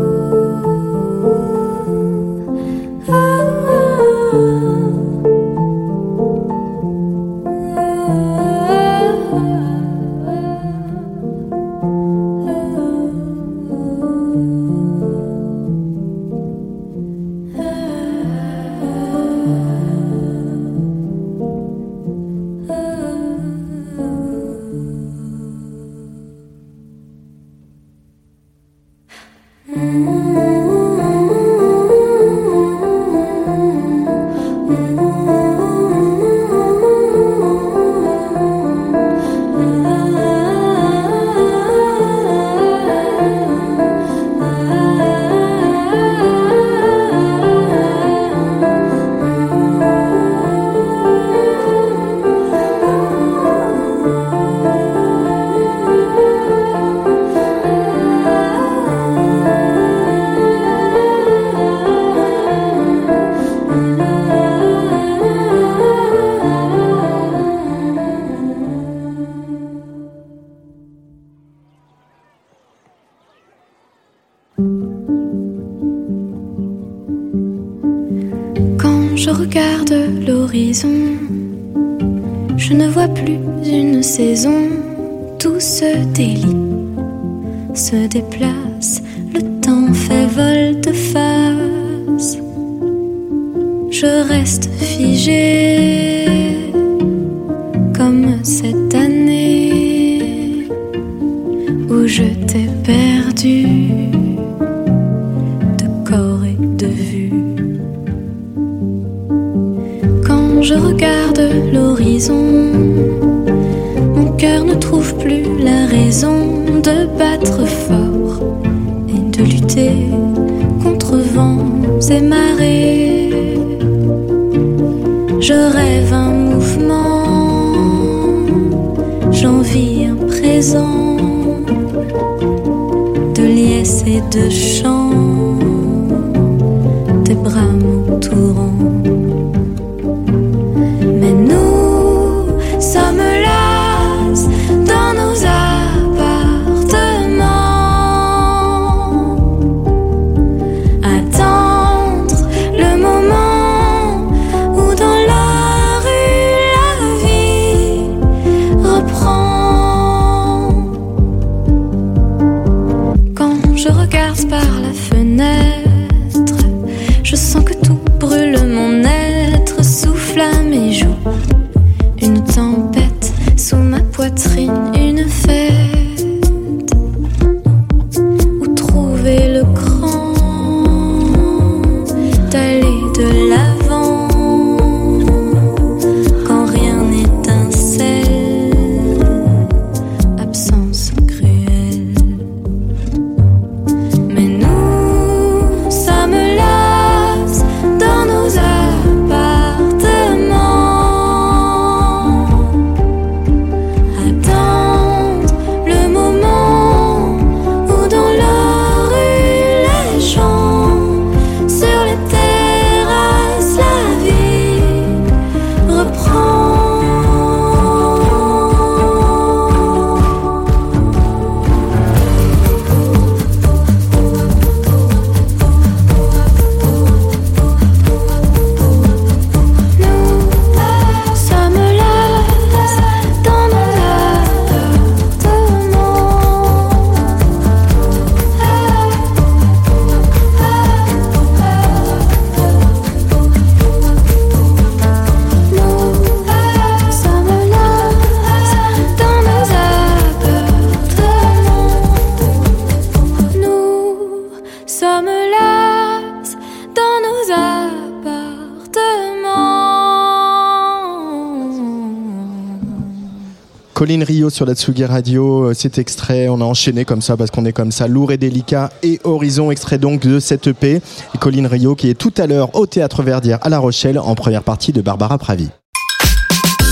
Sur la Tsugi Radio, euh, cet extrait, on a enchaîné comme ça parce qu'on est comme ça, lourd et délicat. Et Horizon, extrait donc de cette EP. Et Colline Rio qui est tout à l'heure au Théâtre Verdière à La Rochelle en première partie de Barbara Pravi.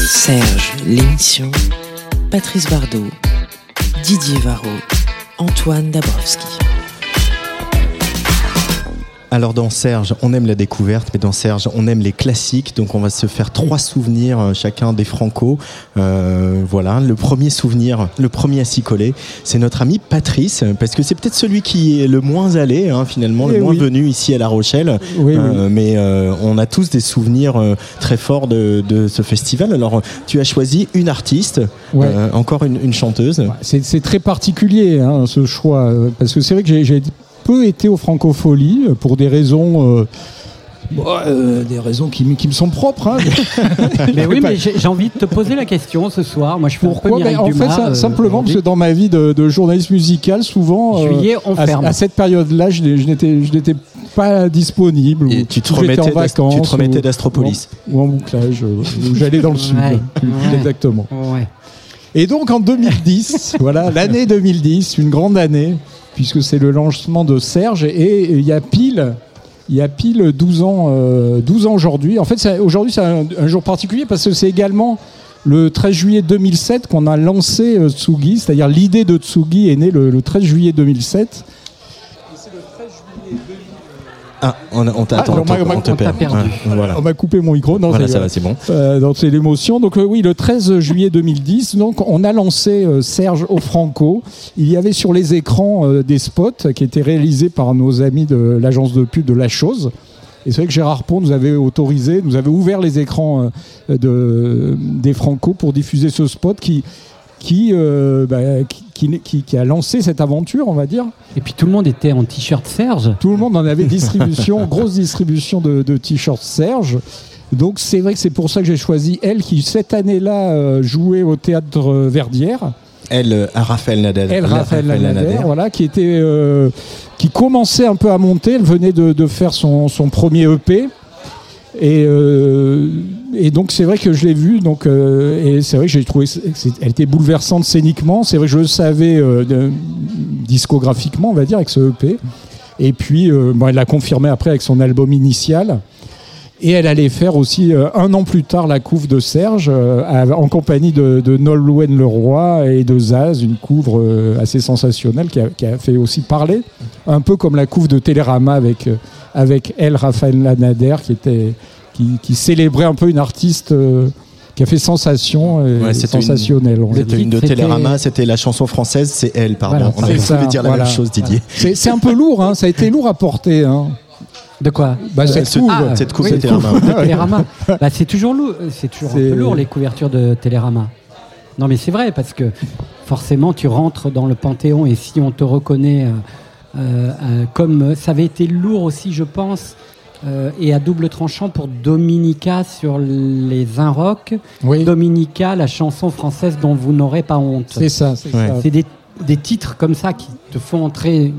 Serge, l'émission. Patrice Bardot, Didier Varro, Antoine Dabrowski. Alors dans Serge, on aime la découverte, mais dans Serge, on aime les classiques. Donc on va se faire trois souvenirs euh, chacun des Franco. Euh, voilà, le premier souvenir, le premier à s'y coller, c'est notre ami Patrice, parce que c'est peut-être celui qui est le moins allé, hein, finalement, le eh moins venu ici à La Rochelle. Euh, mais on a tous des souvenirs très forts de, ce festival. Alors tu as choisi une artiste, encore une, chanteuse. C'est très particulier hein, ce choix, parce que c'est vrai que j'ai peu été aux francopholies euh, pour des raisons. Euh, euh, des raisons qui, qui, me sont propres. Hein. mais oui, mais j'ai envie de te poser la question ce soir. Moi, je fais Pourquoi? Ben, En fait, simplement parce que dans ma vie de, journaliste musical, souvent, Juillet, on à, ferme. à, cette période-là, je, n'étais pas disponible. Et tu te remettais en vacances. Tu te remettais d'Astropolis. Ou, en bouclage, ou j'allais dans le sud, exactement. Et donc en 2010, voilà, l'année 2010, une grande année puisque c'est le lancement de Serge. Et il y a pile, il y a pile 12 ans, 12 euh, ans aujourd'hui. En fait, aujourd'hui, c'est un, jour particulier parce que c'est également le 13 juillet 2007 qu'on a lancé euh, Tsugi, c'est-à-dire l'idée de Tsugi est née le, le 13 juillet 2007. Ah, on, on t'a perdu. On m'a coupé mon micro. Non, voilà, ça va, c'est bon. Euh, c'est l'émotion. Donc euh, oui, le 13 juillet 2010, donc on a lancé euh, Serge au Franco. Il y avait sur les écrans des spots qui étaient réalisés par nos amis de l'agence de pub de La Chose. Et c'est vrai que Gérard Pont nous avait autorisé, nous avait ouvert les écrans de, des Franco pour diffuser ce spot qui, qui, bah, qui, qui, a lancé cette aventure, on va dire. Et puis tout le monde était en t-shirt Serge. Tout le monde en avait distribution, grosse distribution de, de t-shirts Serge. Donc c'est vrai que c'est pour ça que j'ai choisi elle qui cette année-là euh, jouait au théâtre Verdière. Elle, euh, Raphaël Nader. Elle, Raphaël, Nader, voilà, qui était, euh, qui commençait un peu à monter. Elle venait de, de faire son, son, premier EP. Et, et donc c'est vrai que je l'ai vue, donc et c'est vrai que j'ai trouvé, elle était bouleversante scéniquement. C'est vrai que je le savais discographiquement, on va dire, avec ce EP. Et puis, bon, elle l'a confirmé après avec son album initial. Et elle allait faire aussi euh, un an plus tard la couve de Serge euh, en compagnie de, de Nolwenn Leroy et de Zaz, une couvre euh, assez sensationnelle qui a, fait aussi parler, un peu comme la couve de Télérama avec, avec elle, Raphaël Lanader, qui, était, qui, célébrait un peu une artiste qui a fait sensation et sensationnelle. C'était une de Télérama, c'était la chanson française, c'est elle, pardon. on a dire la même chose, Didier. C'est un peu lourd, hein, ça a été lourd à porter. Hein. De quoi? Bah, cette, couve, ah, cette couve de Télérama. bah, c'est toujours lourd, c'est toujours un peu lourd les couvertures de Télérama. Non mais c'est vrai parce que forcément tu rentres dans le Panthéon et si on te reconnaît euh, euh, euh, comme ça avait été lourd aussi je pense et à double tranchant pour Dominica sur les un rock. Dominica, la chanson française dont vous n'aurez pas honte. C'est ça, c'est ça. C'est des des titres comme ça qui te font entrer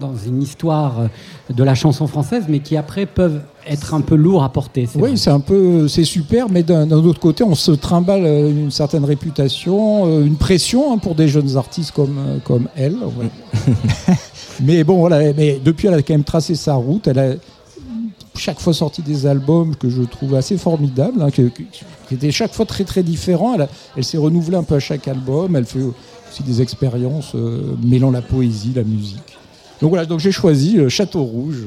dans, une histoire de la chanson française, mais qui après peuvent être un peu lourds à porter. Oui, c'est un peu, c'est super, mais d'un autre côté, on se trimballe une certaine réputation, euh, une pression hein, pour des jeunes artistes comme euh, comme elle. mais bon, voilà. Mais depuis, elle a quand même tracé sa route. Elle a chaque fois sorti des albums que je trouve assez formidables, hein, qui, étaient chaque fois très très différents. Elle, elle s'est renouvelée un peu à chaque album. Elle fait aussi des expériences euh, mêlant la poésie, la musique. Donc voilà, donc j'ai choisi euh, Château Rouge,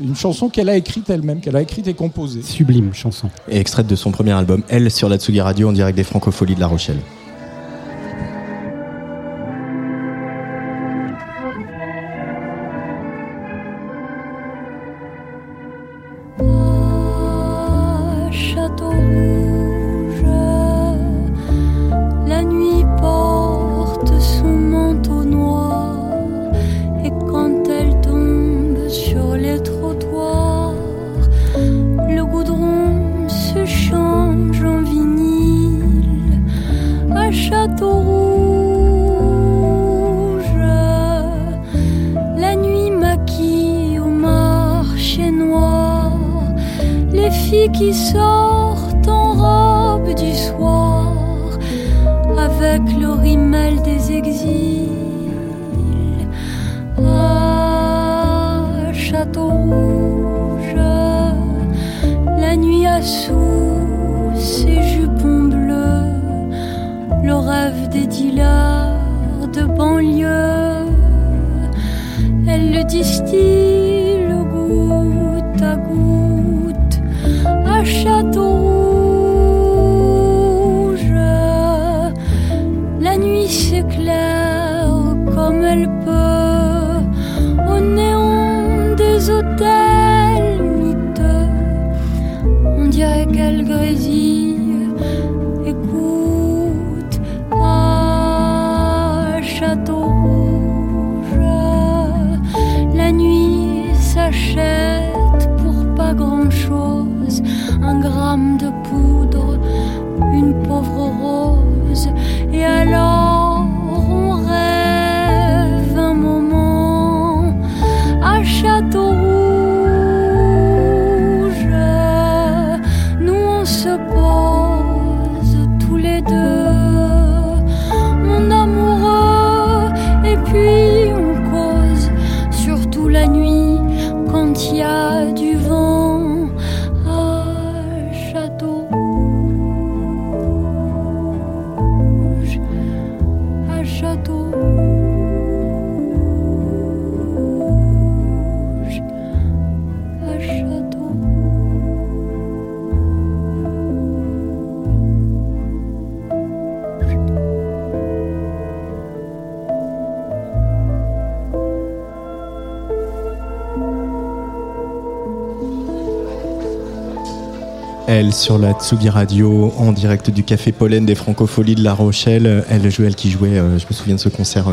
une chanson qu'elle a écrite elle-même, qu'elle a écrite et composée. Sublime chanson. Et extraite de son premier album, Elle sur la Tsugi Radio en direct des Francopholies de La Rochelle. La Tsugi Radio en direct du Café Pollen des Francopholies de La Rochelle. Elle, elle qui jouait, euh, je me souviens de ce concert,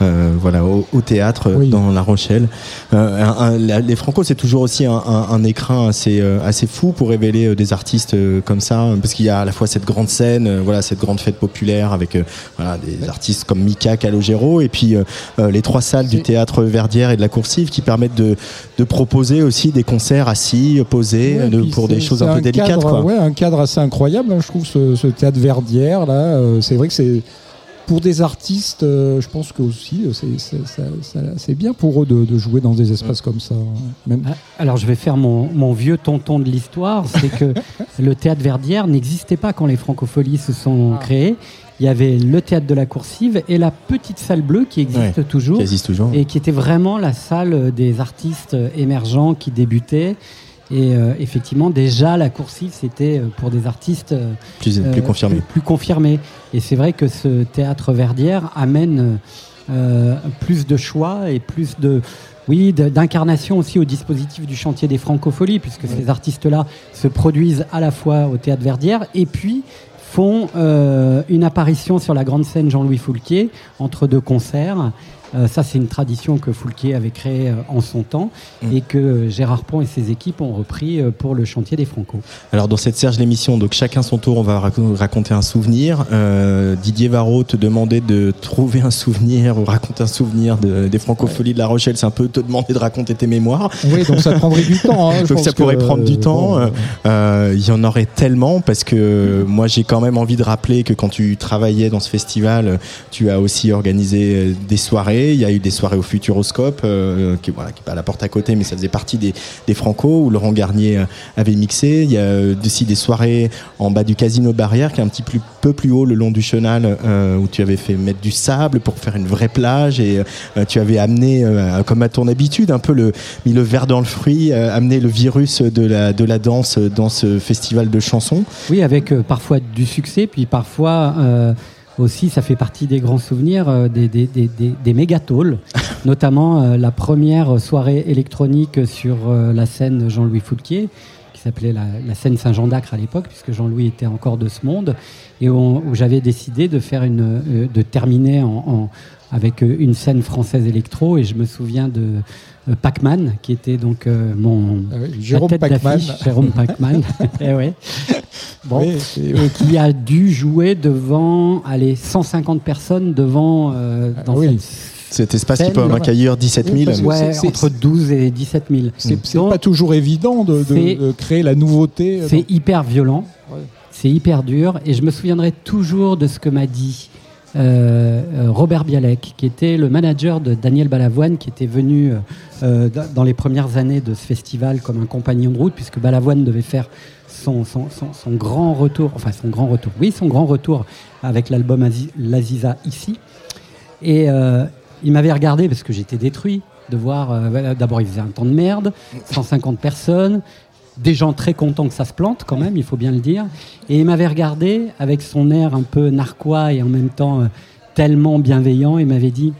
euh, voilà, au, théâtre dans La Rochelle. les Franco, c'est toujours aussi un, écrin assez, assez fou pour révéler des artistes comme ça, parce qu'il y a à la fois cette grande scène, voilà, cette grande fête populaire avec voilà, des artistes comme Mika, Calogero, et puis les trois salles du théâtre Verdière et de la Coursive qui permettent de, de proposer aussi des concerts assis, posés, pour des choses un peu délicates ouais, un cadre assez incroyable, hein, je trouve, ce, théâtre Verdière. là. Euh, c'est vrai que c'est. Pour des artistes, euh, je pense que aussi euh, c'est bien pour eux de, jouer dans des espaces comme ça. Même. Ah, alors je vais faire mon, vieux tonton de l'histoire, c'est que le théâtre Verdière n'existait pas quand les francopholies se sont ah. créées il y avait le théâtre de la Coursive et la petite salle bleue qui existe, toujours, qui existe toujours, et qui était vraiment la salle des artistes émergents qui débutaient et euh, effectivement, déjà, la coursive, c'était euh, pour des artistes euh, plus, confirmés. Plus, confirmés. Et c'est vrai que ce théâtre Verdière amène plus de choix et plus de, oui, d'incarnation aussi au dispositif du chantier des francopholies, puisque ces artistes-là se produisent à la fois au théâtre Verdière et puis font une apparition sur la grande scène Jean-Louis Foulquier entre deux concerts. Euh, ça, c'est une tradition que Foulquier avait créée euh, en son temps mm. et que euh, Gérard Pont et ses équipes ont repris pour le chantier des Franco. Alors, dans cette Serge l'émission, donc chacun son tour, on va raconter un souvenir. Didier Varro te demandait de trouver un souvenir ou raconter un souvenir des Francopholies de La Rochelle. C'est un peu te demander de raconter tes mémoires. Oui, donc ça prendrait du temps. Hein, donc ça pourrait prendre du temps. Il y en aurait tellement parce que moi, j'ai quand même envie de rappeler que quand tu travaillais dans ce festival, tu as aussi organisé des soirées il y a eu des soirées au Futuroscope, euh, qui, voilà, qui pas à la porte à côté, mais ça faisait partie des, des Franco, où Laurent Garnier euh, avait mixé. Il y a euh, aussi des soirées en bas du Casino Barrière, qui est un petit peu plus haut le long du chenal, où tu avais fait mettre du sable pour faire une vraie plage, et tu avais amené, comme à ton habitude, un peu le, mis le verre dans le fruit, amené le virus de la, de la danse dans ce festival de chansons. Oui, avec parfois du succès, puis parfois aussi, ça fait partie des grands souvenirs euh, des, des, des, des notamment euh, la première soirée électronique sur euh, la scène Jean-Louis Foulquier, qui s'appelait la, scène Saint-Jean d'Acre à l'époque, puisque Jean-Louis était encore de ce monde, et où, j'avais décidé de, faire une, de terminer en, avec une scène française électro, et je me souviens de euh, Pac-Man, qui était donc euh, mon ah Jérôme Pac-Man. Jérôme Pac-Man, eh ouais. bon, qui a dû jouer devant, allez, 150 personnes devant euh, dans ah cet espace qui peut accueillir 17 000. Ouais, entre 12 et 17 000. C'est pas toujours évident de, de, créer la nouveauté. C'est hyper violent, c'est hyper dur, et je me souviendrai toujours de ce que m'a dit euh, euh, Robert Bialek, qui était le manager de Daniel Balavoine, qui était venu euh, dans les premières années de ce festival comme un compagnon de route, puisque Balavoine devait faire son, son, grand retour, enfin son grand retour, oui, son grand retour avec l'album L'Aziza ici. Et il m'avait regardé parce que j'étais détruit de voir. D'abord, il faisait un temps de merde, 150 personnes des gens très contents que ça se plante quand même, il faut bien le dire. Et il m'avait regardé avec son air un peu narquois et en même temps euh, tellement bienveillant. Il m'avait dit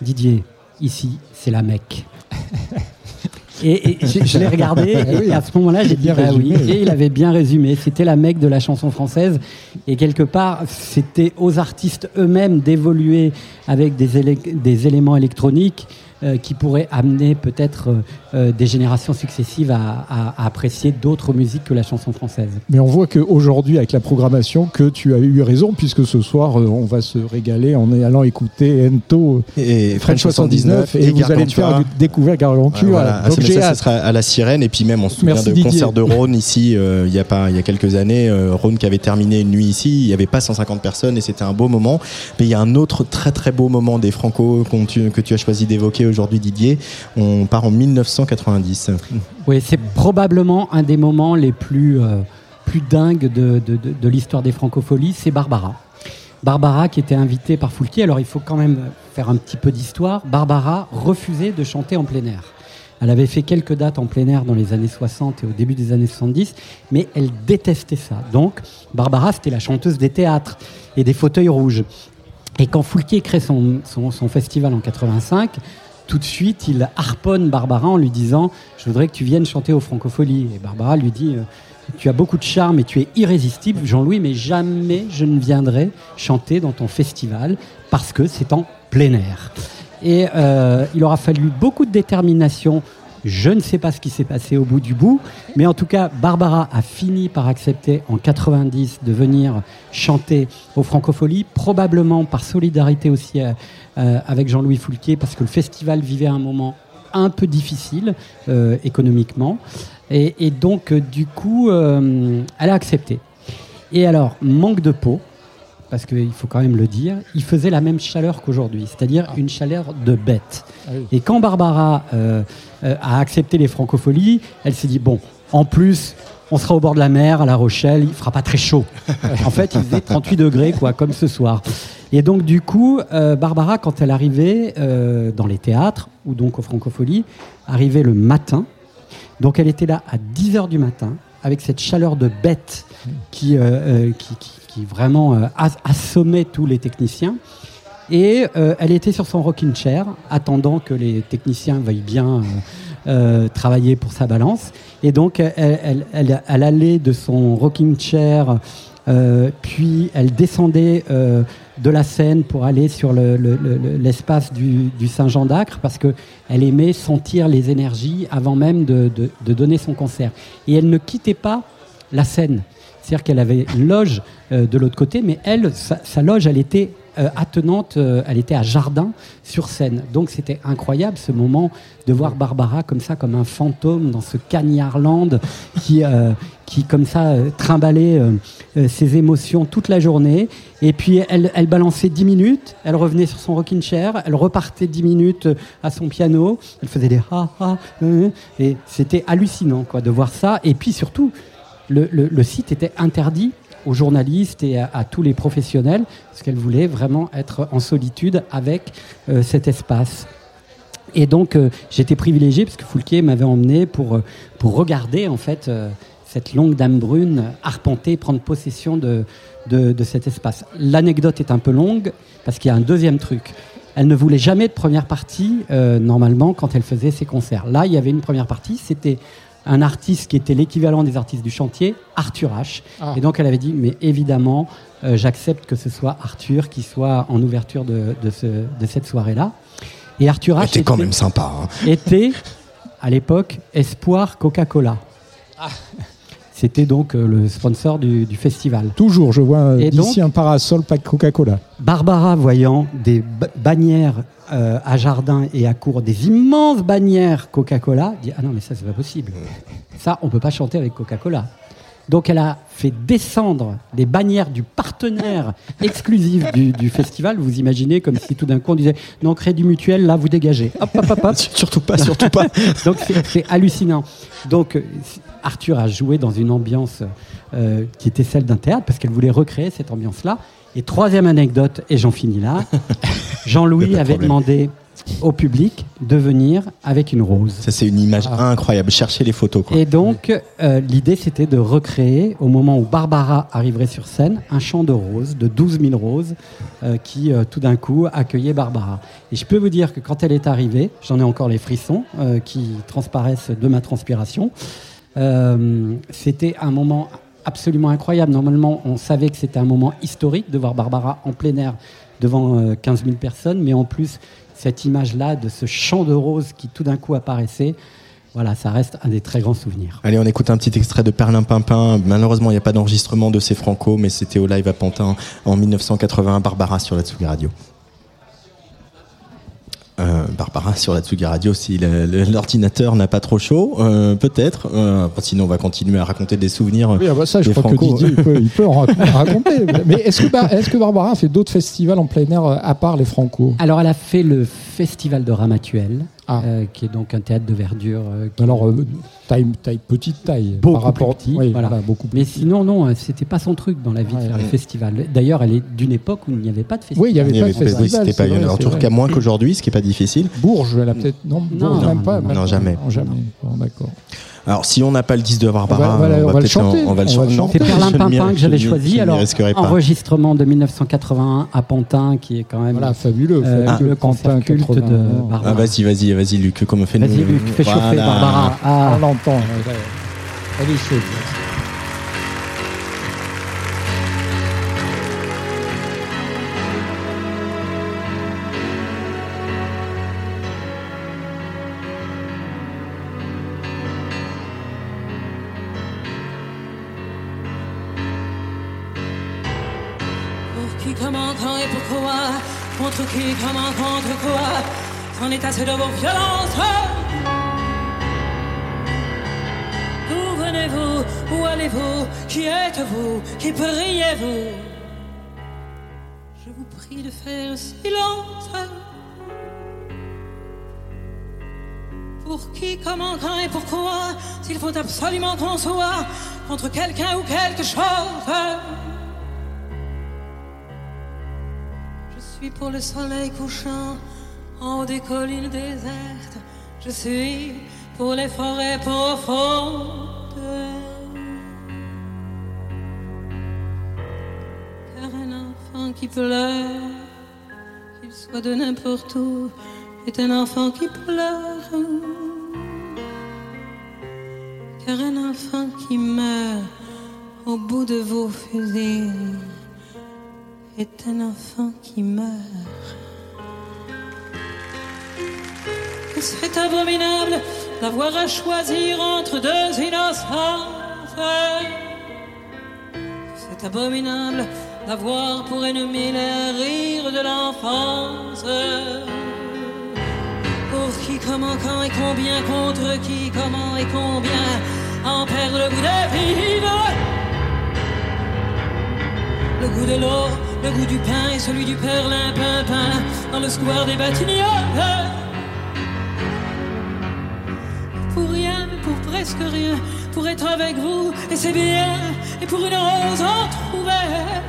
Didier, ici, c'est la Mecque. et, je, l'ai regardé et à ce moment-là, j'ai dit bah oui. Et il avait bien résumé. C'était la Mecque de la chanson française. Et quelque part, c'était aux artistes eux-mêmes d'évoluer avec des, des éléments électroniques euh, qui pourrait amener peut-être euh, euh, des générations successives à, apprécier d'autres musiques que la chanson française. Mais on voit qu'aujourd'hui, avec la programmation, que tu as eu raison, puisque ce soir, on va se régaler en allant écouter Ento et French 79, et, vous allez faire découvrir Gargantua. Voilà, ah, ça, sera à la Sirène, et puis même on se souvient de concert de Rhône ici, il y a pas, il y a quelques années, Rhône qui avait terminé une nuit ici, il n'y avait pas 150 personnes et c'était un beau moment. Mais il y a un autre très très beau moment des Franco que tu as choisi d'évoquer aujourd'hui Didier. On part en 1990. Oui, c'est probablement un des moments les plus, euh, plus dingues de, de, l'histoire des francopholies, c'est Barbara. Barbara qui était invitée par Foulquier, alors il faut quand même faire un petit peu d'histoire. Barbara refusait de chanter en plein air. Elle avait fait quelques dates en plein air dans les années 60 et au début des années 70, mais elle détestait ça. Donc, Barbara, c'était la chanteuse des théâtres et des fauteuils rouges. Et quand Foulquier crée son, son, son festival en 85, tout de suite, il harponne Barbara en lui disant Je voudrais que tu viennes chanter aux Francopholies. Et Barbara lui dit tu as beaucoup de charme et tu es irrésistible, Jean-Louis, mais jamais je ne viendrai chanter dans ton festival parce que c'est en plein air. Et euh, il aura fallu beaucoup de détermination. Je ne sais pas ce qui s'est passé au bout du bout, mais en tout cas, Barbara a fini par accepter en 90 de venir chanter au Francofolie, probablement par solidarité aussi euh, euh, avec Jean-Louis Foulquier, parce que le festival vivait un moment un peu difficile économiquement. Et, donc, du coup, elle a accepté. Et alors, manque de peau, parce qu'il faut quand même le dire, il faisait la même chaleur qu'aujourd'hui, c'est-à-dire une chaleur de bête. Ah Et quand Barbara euh, euh, a accepté les francopholies, elle s'est dit, bon, en plus, on sera au bord de la mer, à La Rochelle, il fera pas très chaud. en fait, il faisait 38 degrés, quoi, comme ce soir. Et donc, du coup, euh, Barbara, quand elle arrivait dans les théâtres, ou donc aux francopholies, arrivait le matin. Donc, elle était là à 10 h du matin, avec cette chaleur de bête qui, qui, qui qui vraiment euh, assommait tous les techniciens. Et euh, elle était sur son rocking chair, attendant que les techniciens veuillent bien euh, travailler pour sa balance. Et donc, elle, elle, allait de son rocking chair, puis elle descendait de la scène pour aller sur l'espace du, Saint-Jean d'Acre, parce qu'elle aimait sentir les énergies avant même de, donner son concert. Et elle ne quittait pas la scène. C'est-à-dire qu'elle avait une loge euh, de l'autre côté, mais elle, sa, loge, elle était euh, attenante, euh, elle était à Jardin sur scène. Donc c'était incroyable ce moment de voir Barbara comme ça, comme un fantôme dans ce cagnardland qui, qui comme ça trimballait ses émotions toute la journée. Et puis elle, elle balançait 10 minutes, elle revenait sur son rocking chair, elle repartait 10 minutes à son piano, elle faisait des ha ha, et c'était hallucinant quoi de voir ça. Et puis surtout, le, site était interdit aux journalistes et à, tous les professionnels, parce qu'elle voulait vraiment être en solitude avec euh, cet espace. Et donc euh, j'étais privilégié parce que Foulquier m'avait emmené pour, euh, pour regarder en fait cette longue dame brune arpenter, prendre possession de, de cet espace. L'anecdote est un peu longue parce qu'il y a un deuxième truc. Elle ne voulait jamais de première partie normalement quand elle faisait ses concerts. Là, il y avait une première partie, c'était un artiste qui était l'équivalent des artistes du chantier, Arthur H. Ah. Et donc elle avait dit, mais évidemment, euh, j'accepte que ce soit Arthur qui soit en ouverture de, de, cette soirée-là. Et Arthur H. Était quand même sympa. Hein. Était, à l'époque, Espoir Coca-Cola. Ah. C'était donc euh, le sponsor du, festival. Toujours, je vois euh, ici un parasol pas Coca-Cola. Barbara, voyant des bannières euh, à Jardin et à Cour, des immenses bannières Coca-Cola, dit Ah non, mais ça, c'est pas possible. Ça, on peut pas chanter avec Coca-Cola. Donc elle a fait descendre des bannières du partenaire exclusif du, festival. Vous imaginez comme si tout d'un coup on disait non crédit mutuel là vous dégagez. Hop hop hop. hop. surtout pas, surtout pas. Donc c'est hallucinant. Donc Arthur a joué dans une ambiance euh, qui était celle d'un théâtre parce qu'elle voulait recréer cette ambiance-là. Et troisième anecdote, et j'en finis là, Jean-Louis avait demandé au public de venir avec une rose. Ça, c'est une image ah. incroyable. Cherchez les photos. Quoi. Et donc, euh, l'idée, c'était de recréer, au moment où Barbara arriverait sur scène, un champ de roses, de 12 000 roses, euh, qui, tout d'un coup, accueillait Barbara. Et je peux vous dire que quand elle est arrivée, j'en ai encore les frissons qui transparaissent de ma transpiration. Euh, c'était un moment absolument incroyable. Normalement, on savait que c'était un moment historique de voir Barbara en plein air devant 15 euh, 000 personnes, mais en plus, cette image-là de ce champ de roses qui tout d'un coup apparaissait, voilà, ça reste un des très grands souvenirs. Allez, on écoute un petit extrait de Perlin Pimpin. Malheureusement, il n'y a pas d'enregistrement de ces Franco, mais c'était au live à Pantin en 1981, Barbara sur la Tsugi Radio. Euh, Barbara sur la Tsugi Radio si l'ordinateur n'a pas trop chaud, euh, peut-être. Euh, sinon, on va continuer à raconter des souvenirs. Oui, ah bah ça, je crois que Didier il peut, en raconter. Mais est-ce que, est que, Barbara a fait d'autres festivals en plein air à part les Franco? Alors, elle a fait le festival de Ramatuel. Ah. Euh, qui est donc un théâtre de verdure. Euh, Alors, euh, taille, taille, petite taille. Beaucoup par rapport, petit, voilà. beaucoup Mais sinon, non, c'était pas son truc dans la vie de faire les festivals. D'ailleurs, elle est d'une époque où il n'y avait pas de festival. Oui, il n'y avait, pas de festival. Pas, en tout cas, moins qu'aujourd'hui, ce qui n'est pas difficile. Bourges, elle a peut-être. Non, non, même pas. Non, jamais. jamais. D'accord. Alors, si on n'a pas le 10 de Barbara, on va, on va, le chanter. On va le chanter. C'est Perlin Pimpin que j'avais choisi. Alors, enregistrement de 1981 à Pantin, qui est quand même voilà, fabuleux. Euh, le concert culte de Barbara. Ah, vas-y, vas-y, vas-y, Luc, comment fait Vas-y, Luc, fais chauffer Barbara. Ah. On l'entend. Elle est chaude. Comment, quand et pourquoi S'il faut absolument qu'on soit contre quelqu'un ou quelque chose. Je suis pour le soleil couchant en haut des collines désertes. Je suis pour les forêts profondes. Car un enfant qui pleure, qu'il soit de n'importe où, est un enfant qui pleure. Car un enfant qui meurt au bout de vos fusils est un enfant qui meurt. C'est abominable d'avoir à choisir entre deux innocents? C'est abominable d'avoir pour ennemi les rires de l'enfance? Qui, comment, quand et combien, contre qui, comment et combien, en perdre le goût de vivre. Le goût de l'eau, le goût du pain et celui du perlimpinpin dans le square des Batignolles. Pour rien, pour presque rien, pour être avec vous, et c'est bien, et pour une rose entrouverte.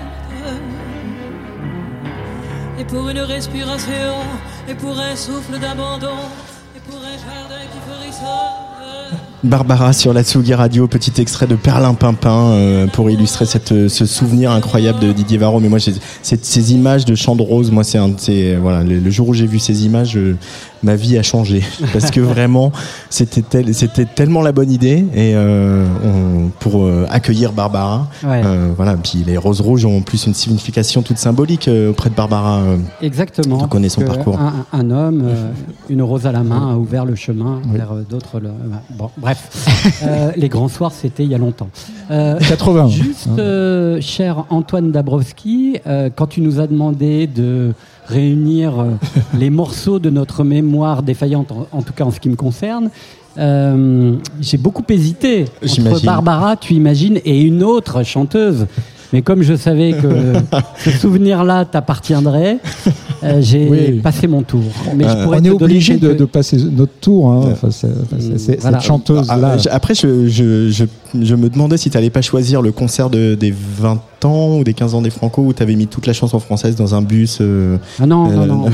Et pour une respiration, et pour un souffle d'abandon, Barbara sur la Tsugi Radio, petit extrait de Perlin Pimpin euh, pour illustrer cette, ce souvenir incroyable de Didier Varro. Mais moi, ces images de chant de rose, moi, c'est voilà, le, jour où j'ai vu ces images, ma vie a changé. Parce que vraiment c'était c'était tellement la bonne idée. Et euh, pour euh, accueillir Barbara euh, voilà. Puis les roses rouges ont en plus une signification toute symbolique auprès de Barbara exactement. tu connais son parcours. un, homme une rose à la main a ouvert le chemin vers d'autres bon bref. Les grands soirs c'était il y a longtemps. 80 juste cher Antoine Dabrowski quand tu nous as demandé de réunir euh, les morceaux de notre mémoire défaillante, en, tout cas en ce qui me concerne. Euh, j'ai beaucoup hésité entre Barbara, tu imagines, et une autre chanteuse. Mais comme je savais que ce souvenir-là t'appartiendrait, euh, j'ai passé mon tour. Mais je pourrais on est obligé de, passer notre tour. Hein. Cette chanteuse-là. Après, je, je, je, me demandais si tu n'allais pas choisir le concert de, des 20 ans ou des 15 ans des Franco où tu avais mis toute la chanson française dans un bus. Euh, ah non, non, non, non,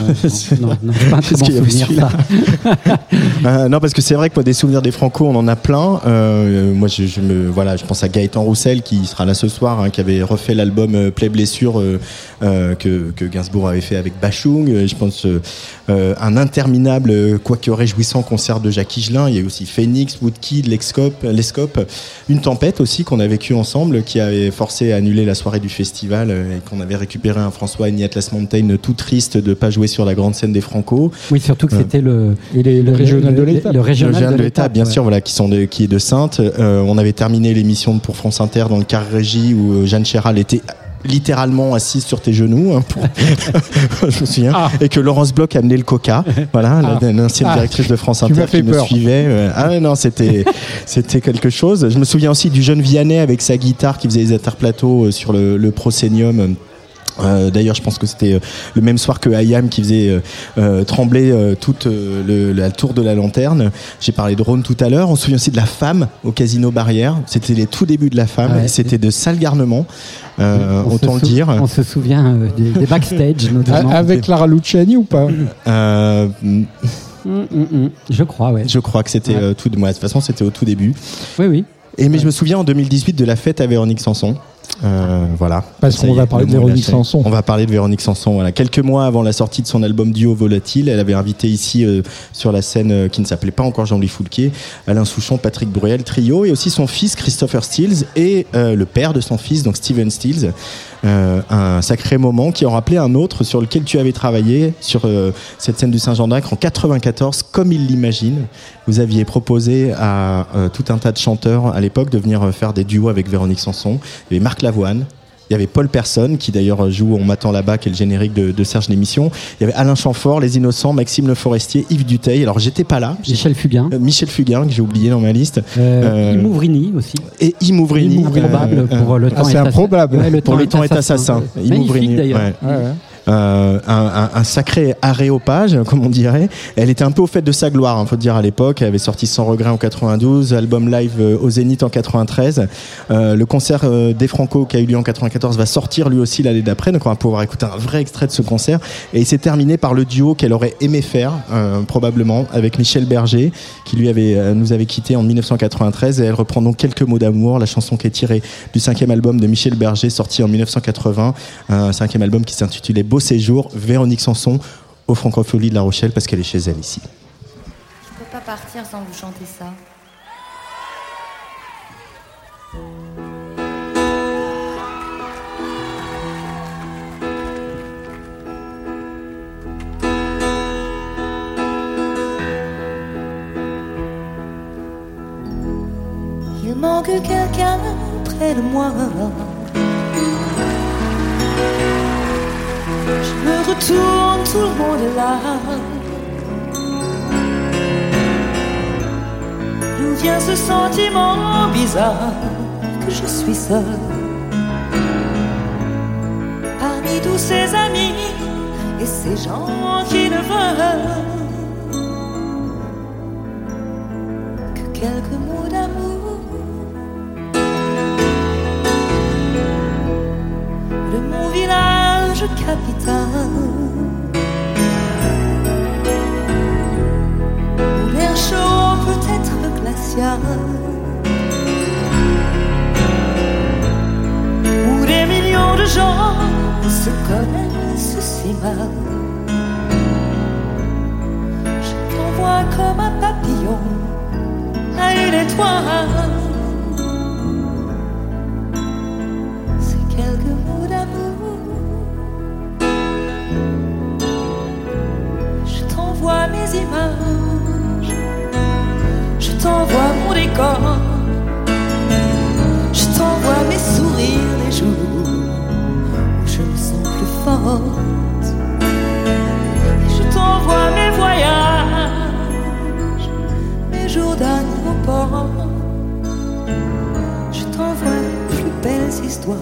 non, non, pas un bon souvenir, ça. Euh, non, parce que c'est vrai que moi, des souvenirs des Franco, on en a plein. Euh, moi, je, je, me, voilà, je pense à Gaëtan Roussel qui sera là ce soir, hein, qui avait refait l'album Play Blessure que, que, Gainsbourg avait fait avec Bachung. Je pense un interminable, quoique réjouissant concert de Jacques Higelin. Il y a aussi Phoenix, Woodkid, Lescope, Lescope. Une tempête aussi qu'on a vécu ensemble qui avait forcé à annuler la soirée du festival euh, et qu'on avait récupéré un François Agni Atlas Mountain tout triste de pas jouer sur la grande scène des Franco. Oui, surtout que euh, c'était le, le, régional de l'État. Le régional de l'État, bien sûr, voilà, qui sont de, qui est de Sainte. Euh, on avait terminé l'émission pour France Inter dans le car régie où Jeanne Chéral était littéralement assise sur tes genoux, hein, je me souviens, ah. et que Laurence Bloch amenait le coca, voilà, ah. l'ancienne ah. directrice de France Inter qui me suivait. Euh, ah non, c'était c'était quelque chose. Je me souviens aussi du jeune Vianney avec sa guitare qui faisait les interplateaux euh, sur le, le. Euh, d'ailleurs, je pense que c'était euh, le même soir que Ayam qui faisait euh, trembler toute la tour de la lanterne. J'ai parlé de Rhône tout à l'heure. On se souvient aussi de la femme au Casino Barrière. C'était les tout débuts de la femme. c'était de sales garnements, autant le dire. On se souvient des, backstage, notamment. Avec Clara Luciani ou pas hum, hum, hum. Je crois, ouais. Je crois que c'était tout. de toute façon, c'était au tout début. Oui, oui. Et mais je me souviens en 2018 de la fête à Véronique Sanson. Euh, voilà. Parce qu'on va parler de Véronique Sanson. On va parler de Véronique Sanson. Voilà. Quelques mois avant la sortie de son album Duo Volatile, elle avait invité ici euh, sur la scène euh, qui ne s'appelait pas encore Jean-Louis Foulquier, Alain Souchon, Patrick Bruel, trio, et aussi son fils Christopher Stills et le père de son fils, donc Steven Stills. un sacré moment qui en rappelait un autre sur lequel tu avais travaillé sur cette scène du Saint-Jean d'Acre en 94, comme il l'imagine. Vous aviez proposé à tout un tas de chanteurs à l'époque de venir faire des duos avec Véronique Sanson. Il y avait Marc Lavoine, Il y avait Paul Personne, qui d'ailleurs joue On m'attend là-bas, qui est le générique de, Serge l'émission. Il y avait Alain Chamfort, Les Innocents, Maxime Le Forestier, Yves Duteil. Alors j'étais pas là. Michel Fugain. Michel Fugain, que j'ai oublié dans ma liste. Euh, Imouvrini aussi. Et Imouvrini. Improbable pour le temps. C'est improbable. pour le temps est assassin. Imouvrini d'ailleurs. Euh, un, sacré aréopage, comme on dirait. Elle était un peu au fait de sa gloire, il hein, faut dire à l'époque. Elle avait sorti Sans regret en 92, album live euh, au Zénith en 93. Euh, le concert des Franco qui a eu lieu en 94 va sortir lui aussi l'année d'après, donc on va pouvoir écouter un vrai extrait de ce concert. Et il s'est terminé par le duo qu'elle aurait aimé faire, probablement, avec Michel Berger, qui lui nous avait quitté en 1993. Et elle reprend donc quelques mots d'amour, la chanson qui est tirée du cinquième album de Michel Berger, sorti en 1980, un cinquième album qui s'intitulait beau séjour, Véronique Sanson au Francophonie de La Rochelle parce qu'elle est chez elle ici. Je peux pas partir sans vous chanter ça. Il manque quelqu'un près de moi. Je me retourne, tout le monde est là. D'où vient ce sentiment bizarre que je suis seule Parmi tous ces amis et ces gens qui ne veulent que quelques mots d'amour. De mon village capital. Où l'air chaud peut être glacial. Où des millions de gens se connaissent si mal. Je t'envoie comme un papillon à une étoile. Je t'envoie mon décor. Je t'envoie mes sourires les jours où je me sens plus forte. Je t'envoie mes voyages, mes jours d'aéroport. Je t'envoie les plus belles histoires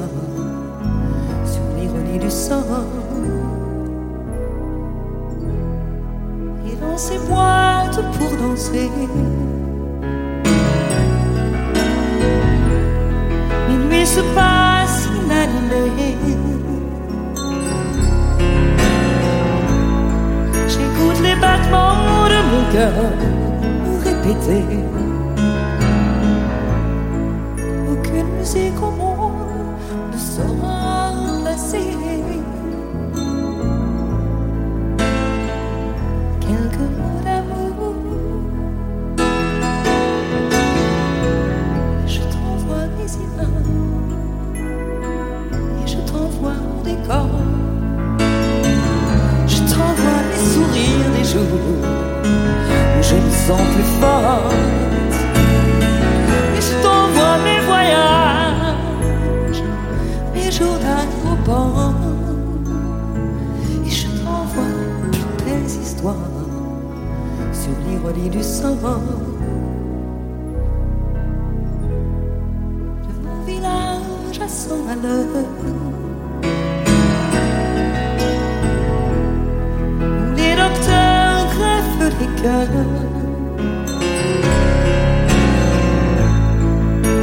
sur l'ironie du sort. Ces boîtes pour danser. Minuit se passe inanimé. J'écoute les battements de mon cœur répéter. Aucune musique au monde ne saura remplacer. Je t'envoie mes sourires des jours où je me sens plus forte. Et je t'envoie mes voyages, mes jours d'aéroport. Et je t'envoie plus belles histoires sur l'ironie du sort. De mon village à son malheur. Cœurs.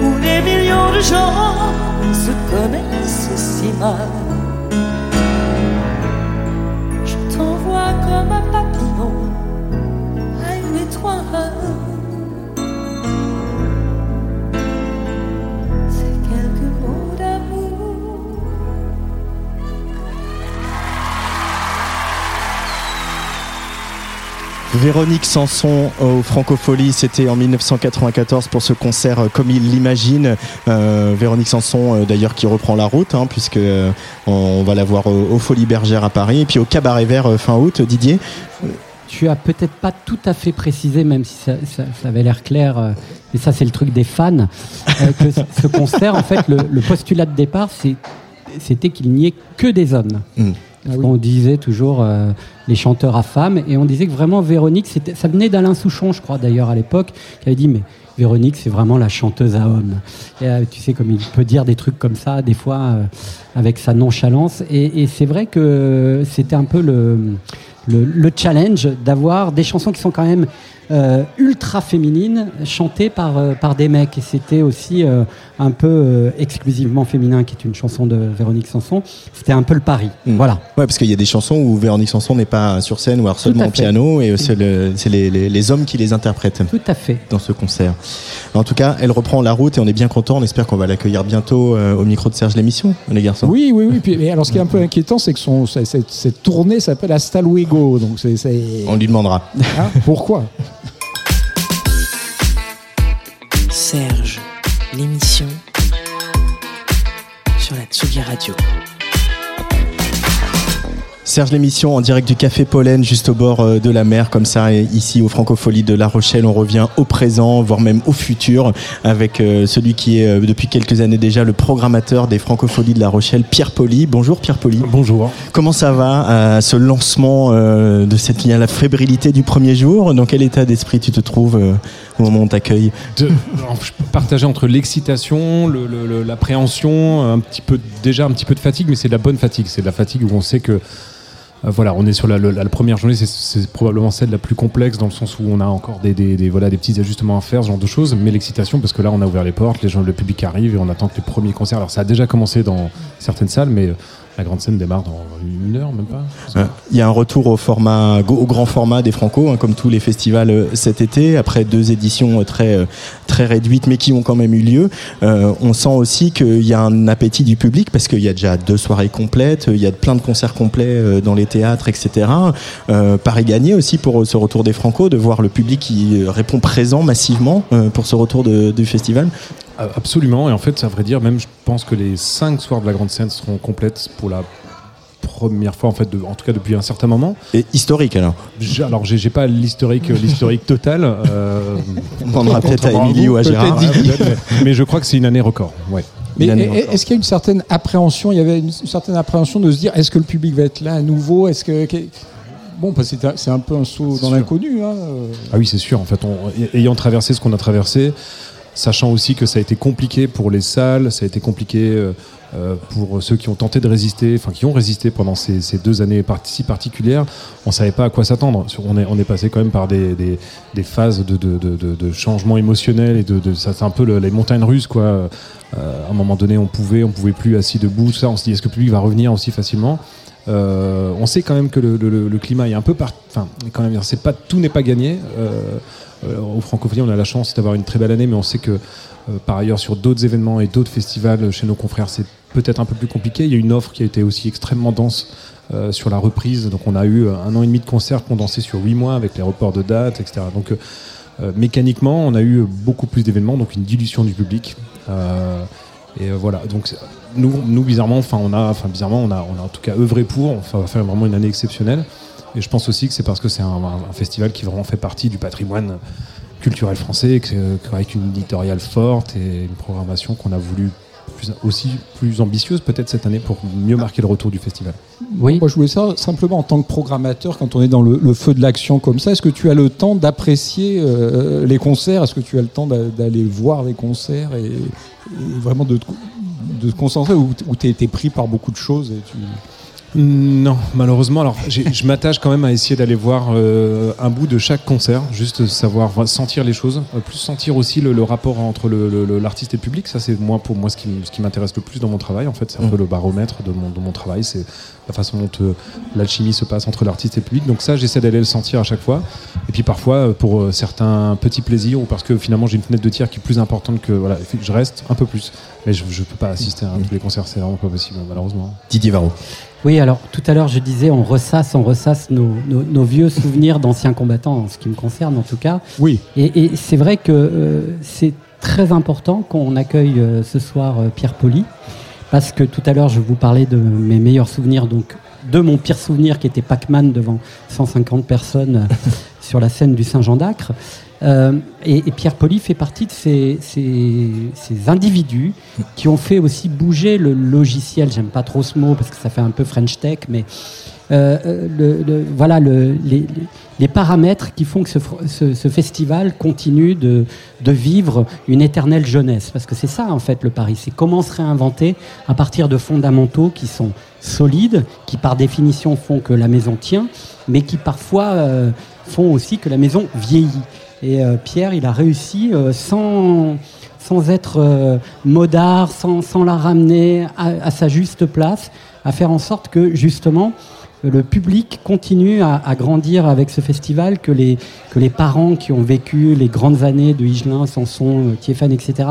Où des millions de gens se connaissent si mal. Je t'envoie comme un papillon à une étoile. Véronique Sanson au Francofolie, c'était en 1994 pour ce concert euh, comme il l'imagine. Euh, Véronique Sanson, euh, d'ailleurs, qui reprend la route, hein, puisque on va la voir au, au Folies Bergères à Paris, et puis au Cabaret Vert fin août. Didier, Tu as peut-être pas tout à fait précisé, même si ça, ça- ça avait l'air clair, euh, et ça c'est le truc des fans, euh, que ce- ce concert, en fait, le, le postulat de départ, c'était qu'il n'y ait que des hommes. Mm. Ah On disait toujours euh, les chanteurs à femmes, et on disait que vraiment Véronique, ça venait d'Alain Souchon, je crois d'ailleurs à l'époque, qui avait dit mais Véronique, c'est vraiment la chanteuse à hommes. Et, euh, tu sais, comme il peut dire des trucs comme ça, des fois, euh, avec sa nonchalance. Et, c'est vrai que c'était un peu le, le challenge d'avoir des chansons qui sont quand même euh, ultra féminine chantée par, euh, par des mecs. Et c'était aussi euh, un peu exclusivement féminin, qui est une chanson de Véronique Sanson. C'était un peu le pari. Mm. Voilà. Ouais, parce qu'il y a des chansons où Véronique Sanson n'est pas sur scène ou alors seulement au piano et c'est les, les, les, hommes qui les interprètent. Tout à fait. Dans ce concert. En tout cas, elle reprend la route et on est bien content. On espère qu'on va l'accueillir bientôt au micro de Serge l'émission, les garçons. Oui, oui, oui. Puis, mais alors, ce qui est un peu inquiétant, c'est que son, cette, cette tournée s'appelle Hasta Luego. Donc, c'est, On lui demandera. Hein Pourquoi Serge, l'émission sur la Tsugi Radio. Serge l'émission en direct du Café Pollen, juste au bord euh, de la mer, comme ça, ici au Francofolie de La Rochelle. On revient au présent, voire même au futur, avec euh, celui qui est euh, depuis quelques années déjà le programmateur des Francopholies de La Rochelle, Pierre Poli. Bonjour Pierre Poli. Bonjour. Comment ça va à ce lancement de cette ligne à la fébrilité du premier jour? Dans quel état d'esprit tu te trouves au moment où on t'accueille Je peux partager entre l'excitation, l'appréhension, un petit peu déjà un petit peu de fatigue, mais c'est de la bonne fatigue. C'est de la fatigue où on sait que voilà, on est sur la, première journée, c'est probablement celle la plus complexe dans le sens où on a encore des, voilà, des petits ajustements à faire, ce genre de choses. Mais l'excitation, parce que là, on a ouvert les portes, les gens, le public arrive et on attend que les premiers concerts. Alors, ça a déjà commencé dans certaines salles, mais la grande scène démarre dans une heure, même pas. Il y a un retour au grand format des Franco, hein, comme tous les festivals euh, cet été, après deux éditions euh, très euh, très réduites, mais qui ont quand même eu lieu. on sent aussi qu'il y a un appétit du public parce qu'il y a déjà deux soirées complètes, il y a plein de concerts complets dans les théâtres, etc. Paris gagné aussi pour ce retour des Franco, de voir le public qui répond présent massivement pour ce retour du festival. Absolument, et en fait, à vrai dire, même je pense que les cinq soirs de la grande scène seront complètes pour la première fois en fait en tout cas depuis un certain moment et historique alors alors j'ai pas l'historique l'historique total euh, on demandera peut-être à Émilie ou à Gérard mais, je crois que c'est une année record ouais mais est-ce qu'il y a une certaine appréhension il y avait une certaine appréhension de se dire est-ce que le public va être là à nouveau est-ce que Bon, parce que c'est un peu un saut dans l'inconnu. Hein. Ah oui, c'est sûr. En fait, ayant traversé ce qu'on a traversé, sachant aussi que ça a été compliqué pour les salles, ça a été compliqué euh, euh, pour ceux qui ont tenté de résister, enfin qui ont résisté pendant ces, deux années si particulières. On ne savait pas à quoi s'attendre. On est, passé quand même par des, phases de, changement émotionnel et de, ça c'est un peu les montagnes russes quoi. Euh, à un moment donné, on pouvait, on pouvait plus assis debout. Ça, on se dit est-ce que le public va revenir aussi facilement? On sait quand même que le, climat est un peu par... enfin quand même c'est pas tout n'est pas gagné au Francophonie, on a la chance d'avoir une très belle année, mais on sait que euh, par ailleurs sur d'autres événements et d'autres festivals chez nos confrères, c'est peut-être un peu plus compliqué. Il y a une offre qui a été aussi extrêmement dense euh, sur la reprise. Donc on a eu un an et demi de concerts condensés sur huit mois avec les reports de dates, etc. Donc mécaniquement, on a eu beaucoup plus d'événements, donc une dilution du public. et voilà. Donc nous, bizarrement, enfin on a, bizarrement, on a, en tout cas œuvré pour. On va faire vraiment une année exceptionnelle. Et je pense aussi que c'est parce que c'est un, festival qui vraiment fait partie du patrimoine culturel français, avec une éditoriale forte et une programmation qu'on a voulu aussi plus ambitieuse peut-être cette année pour mieux marquer le retour du festival. Oui. Moi je voulais ça simplement en tant que programmateur, quand on est dans le, feu de l'action comme ça, est-ce que tu as le temps d'apprécier euh, les concerts? Est-ce que tu as le temps d'aller voir les concerts et, vraiment de, de, te concentrer ou, tu es, pris par beaucoup de choses et tu... Non, malheureusement. Alors, je m'attache quand même à essayer d'aller voir euh, un bout de chaque concert, juste savoir sentir les choses, euh, plus sentir aussi le, rapport entre l'artiste et le public. Ça, c'est moi pour moi ce qui, m'intéresse le plus dans mon travail. En fait, c'est un peu mm. le baromètre de mon, de mon travail. C'est la façon dont euh, l'alchimie se passe entre l'artiste et le public. Donc ça, j'essaie d'aller le sentir à chaque fois. Et puis parfois, pour certains petits plaisirs ou parce que finalement j'ai une fenêtre de tir qui est plus importante que voilà, je reste un peu plus. Mais je, ne peux pas assister à tous les concerts, c'est vraiment pas possible malheureusement. Didier Varro. Oui, alors tout à l'heure je disais on ressasse, on ressasse nos, vieux souvenirs d'anciens combattants, en ce qui me concerne en tout cas. Oui. Et, c'est vrai que euh, c'est très important qu'on accueille euh, ce soir euh, Pierre Poli, parce que tout à l'heure je vous parlais de mes meilleurs souvenirs, donc de mon pire souvenir qui était Pac-Man devant 150 personnes sur la scène du Saint-Jean d'Acre. Et, Pierre Poli fait partie de ces, individus qui ont fait aussi bouger le logiciel. J'aime pas trop ce mot parce que ça fait un peu French Tech, mais le, voilà le, les, les paramètres qui font que ce, festival continue de, vivre une éternelle jeunesse. Parce que c'est ça, en fait, le Paris. C'est comment se réinventer à partir de fondamentaux qui sont solides, qui par définition font que la maison tient, mais qui parfois euh, font aussi que la maison vieillit. Et euh, Pierre, il a réussi euh, sans, sans être modard, sans, sans, la ramener à, à, sa juste place, à faire en sorte que justement le public continue à, grandir avec ce festival, que les, que les parents qui ont vécu les grandes années de Higelin, Sanson, Tiéphane, etc.,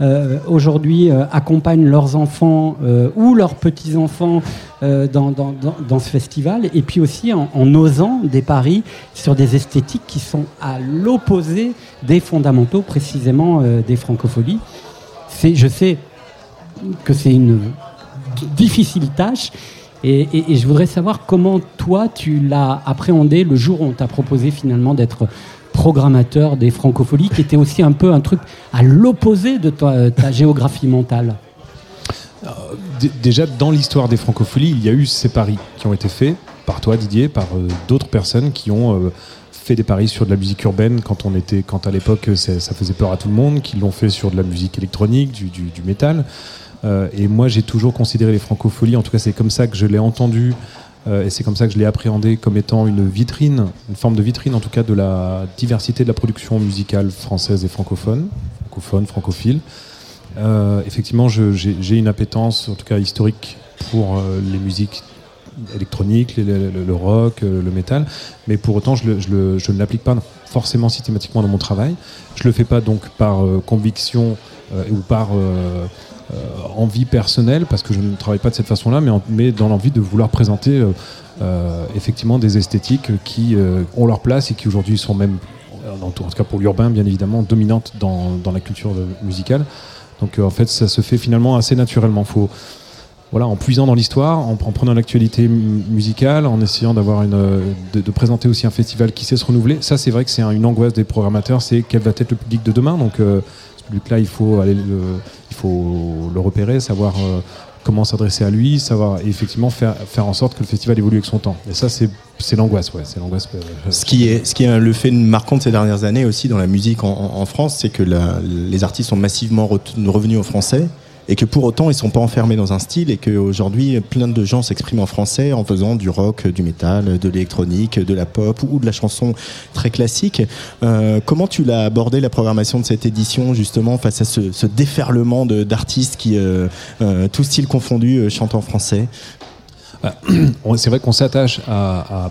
euh, aujourd'hui euh, accompagnent leurs enfants euh, ou leurs petits-enfants dans, dans, ce festival, et puis aussi en, osant des paris sur des esthétiques qui sont à l'opposé des fondamentaux, précisément des francopholies. Je sais que c'est une difficile tâche, et, je voudrais savoir comment toi tu l'as appréhendé le jour où on t'a proposé finalement d'être programmateur des francopholies, qui était aussi un peu un truc à l'opposé de ta, géographie mentale. Euh, déjà, dans l'histoire des francopholies, il y a eu ces paris qui ont été faits par toi, Didier, par euh, d'autres personnes qui ont euh, fait des paris sur de la musique urbaine quand on était, quand à l'époque ça faisait peur à tout le monde, qui l'ont fait sur de la musique électronique, du métal. Euh, et moi, j'ai toujours considéré les francopholies, en tout cas, c'est comme ça que je l'ai entendu. Euh, et c'est comme ça que je l'ai appréhendé comme étant une vitrine, une forme de vitrine en tout cas de la diversité de la production musicale française et francophone, francophone, francophile. Euh, effectivement, j'ai une appétence, en tout cas historique, pour les musiques électroniques, le, rock, le métal, mais pour autant, je, ne l'applique pas forcément systématiquement dans mon travail. Je le fais pas donc par conviction ou par envie personnelle, parce que je ne travaille pas de cette façon-là, mais, dans l'envie de vouloir présenter euh, euh, effectivement des esthétiques qui ont leur place et qui aujourd'hui sont même, en tout cas pour l'urbain bien évidemment, dominantes dans, dans la culture musicale. Donc en fait ça se fait finalement assez naturellement. Faut, voilà, en puisant dans l'histoire, en, prenant l'actualité musicale, en essayant d'avoir une, de, présenter aussi un festival qui sait se renouveler. Ça, c'est vrai que c'est une angoisse des programmateurs, c'est quel va être le public de demain. Donc, ce public-là, il faut aller le, il faut le repérer, savoir euh, comment s'adresser à lui, savoir effectivement faire, faire en sorte que le festival évolue avec son temps. Et ça, c'est l'angoisse, ouais, c'est l'angoisse. Ce qui est, ce qui est le fait marquant de ces dernières années aussi dans la musique en, France, c'est que les artistes sont massivement revenus au français et que pour autant ils sont pas enfermés dans un style et qu'aujourd'hui plein de gens s'expriment en français en faisant du rock, du métal, de l'électronique, de la pop ou de la chanson très classique. Euh, comment tu l'as abordé la programmation de cette édition justement face à ce, déferlement d'artistes qui, euh, euh, tout style confondu, chantent en français? Bah, C'est vrai qu'on s'attache à,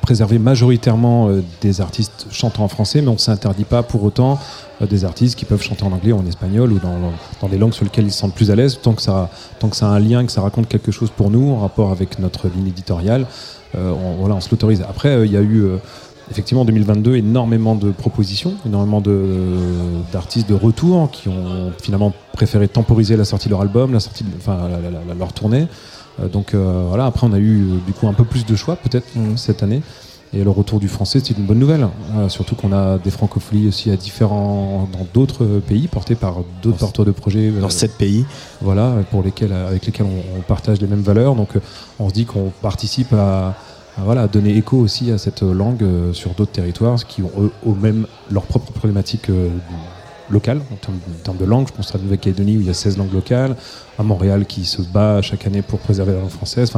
préserver majoritairement des artistes chantant en français, mais on ne s'interdit pas pour autant euh, des artistes qui peuvent chanter en anglais ou en espagnol ou dans, dans, des langues sur lesquelles ils se sentent plus à l'aise, tant que ça, tant que ça a un lien, que ça raconte quelque chose pour nous en rapport avec notre ligne éditoriale, euh, on, voilà, on se l'autorise. Après, euh, il y a eu effectivement en 2022 énormément de propositions, énormément d'artistes de, retour qui ont finalement préféré temporiser la sortie de leur album, la sortie, enfin leur tournée. Donc voilà, après on a eu du coup un peu plus de choix peut-être mmh. cette année. Et le retour du français, c'est une bonne nouvelle. Euh, surtout qu'on a des francopholies aussi à différents, dans d'autres pays, portés par d'autres porteurs de projets. Dans euh, sept pays. Voilà, pour lesquels, avec lesquels on, partage les mêmes valeurs. Donc euh, on se dit qu'on participe à, voilà, donner écho aussi à cette langue sur d'autres territoires qui ont eux, mêmes leurs propres problématiques locales en termes, de langue. Je pense à la Nouvelle-Calédonie où il y a 16 langues locales, à Montréal qui se bat chaque année pour préserver la langue française.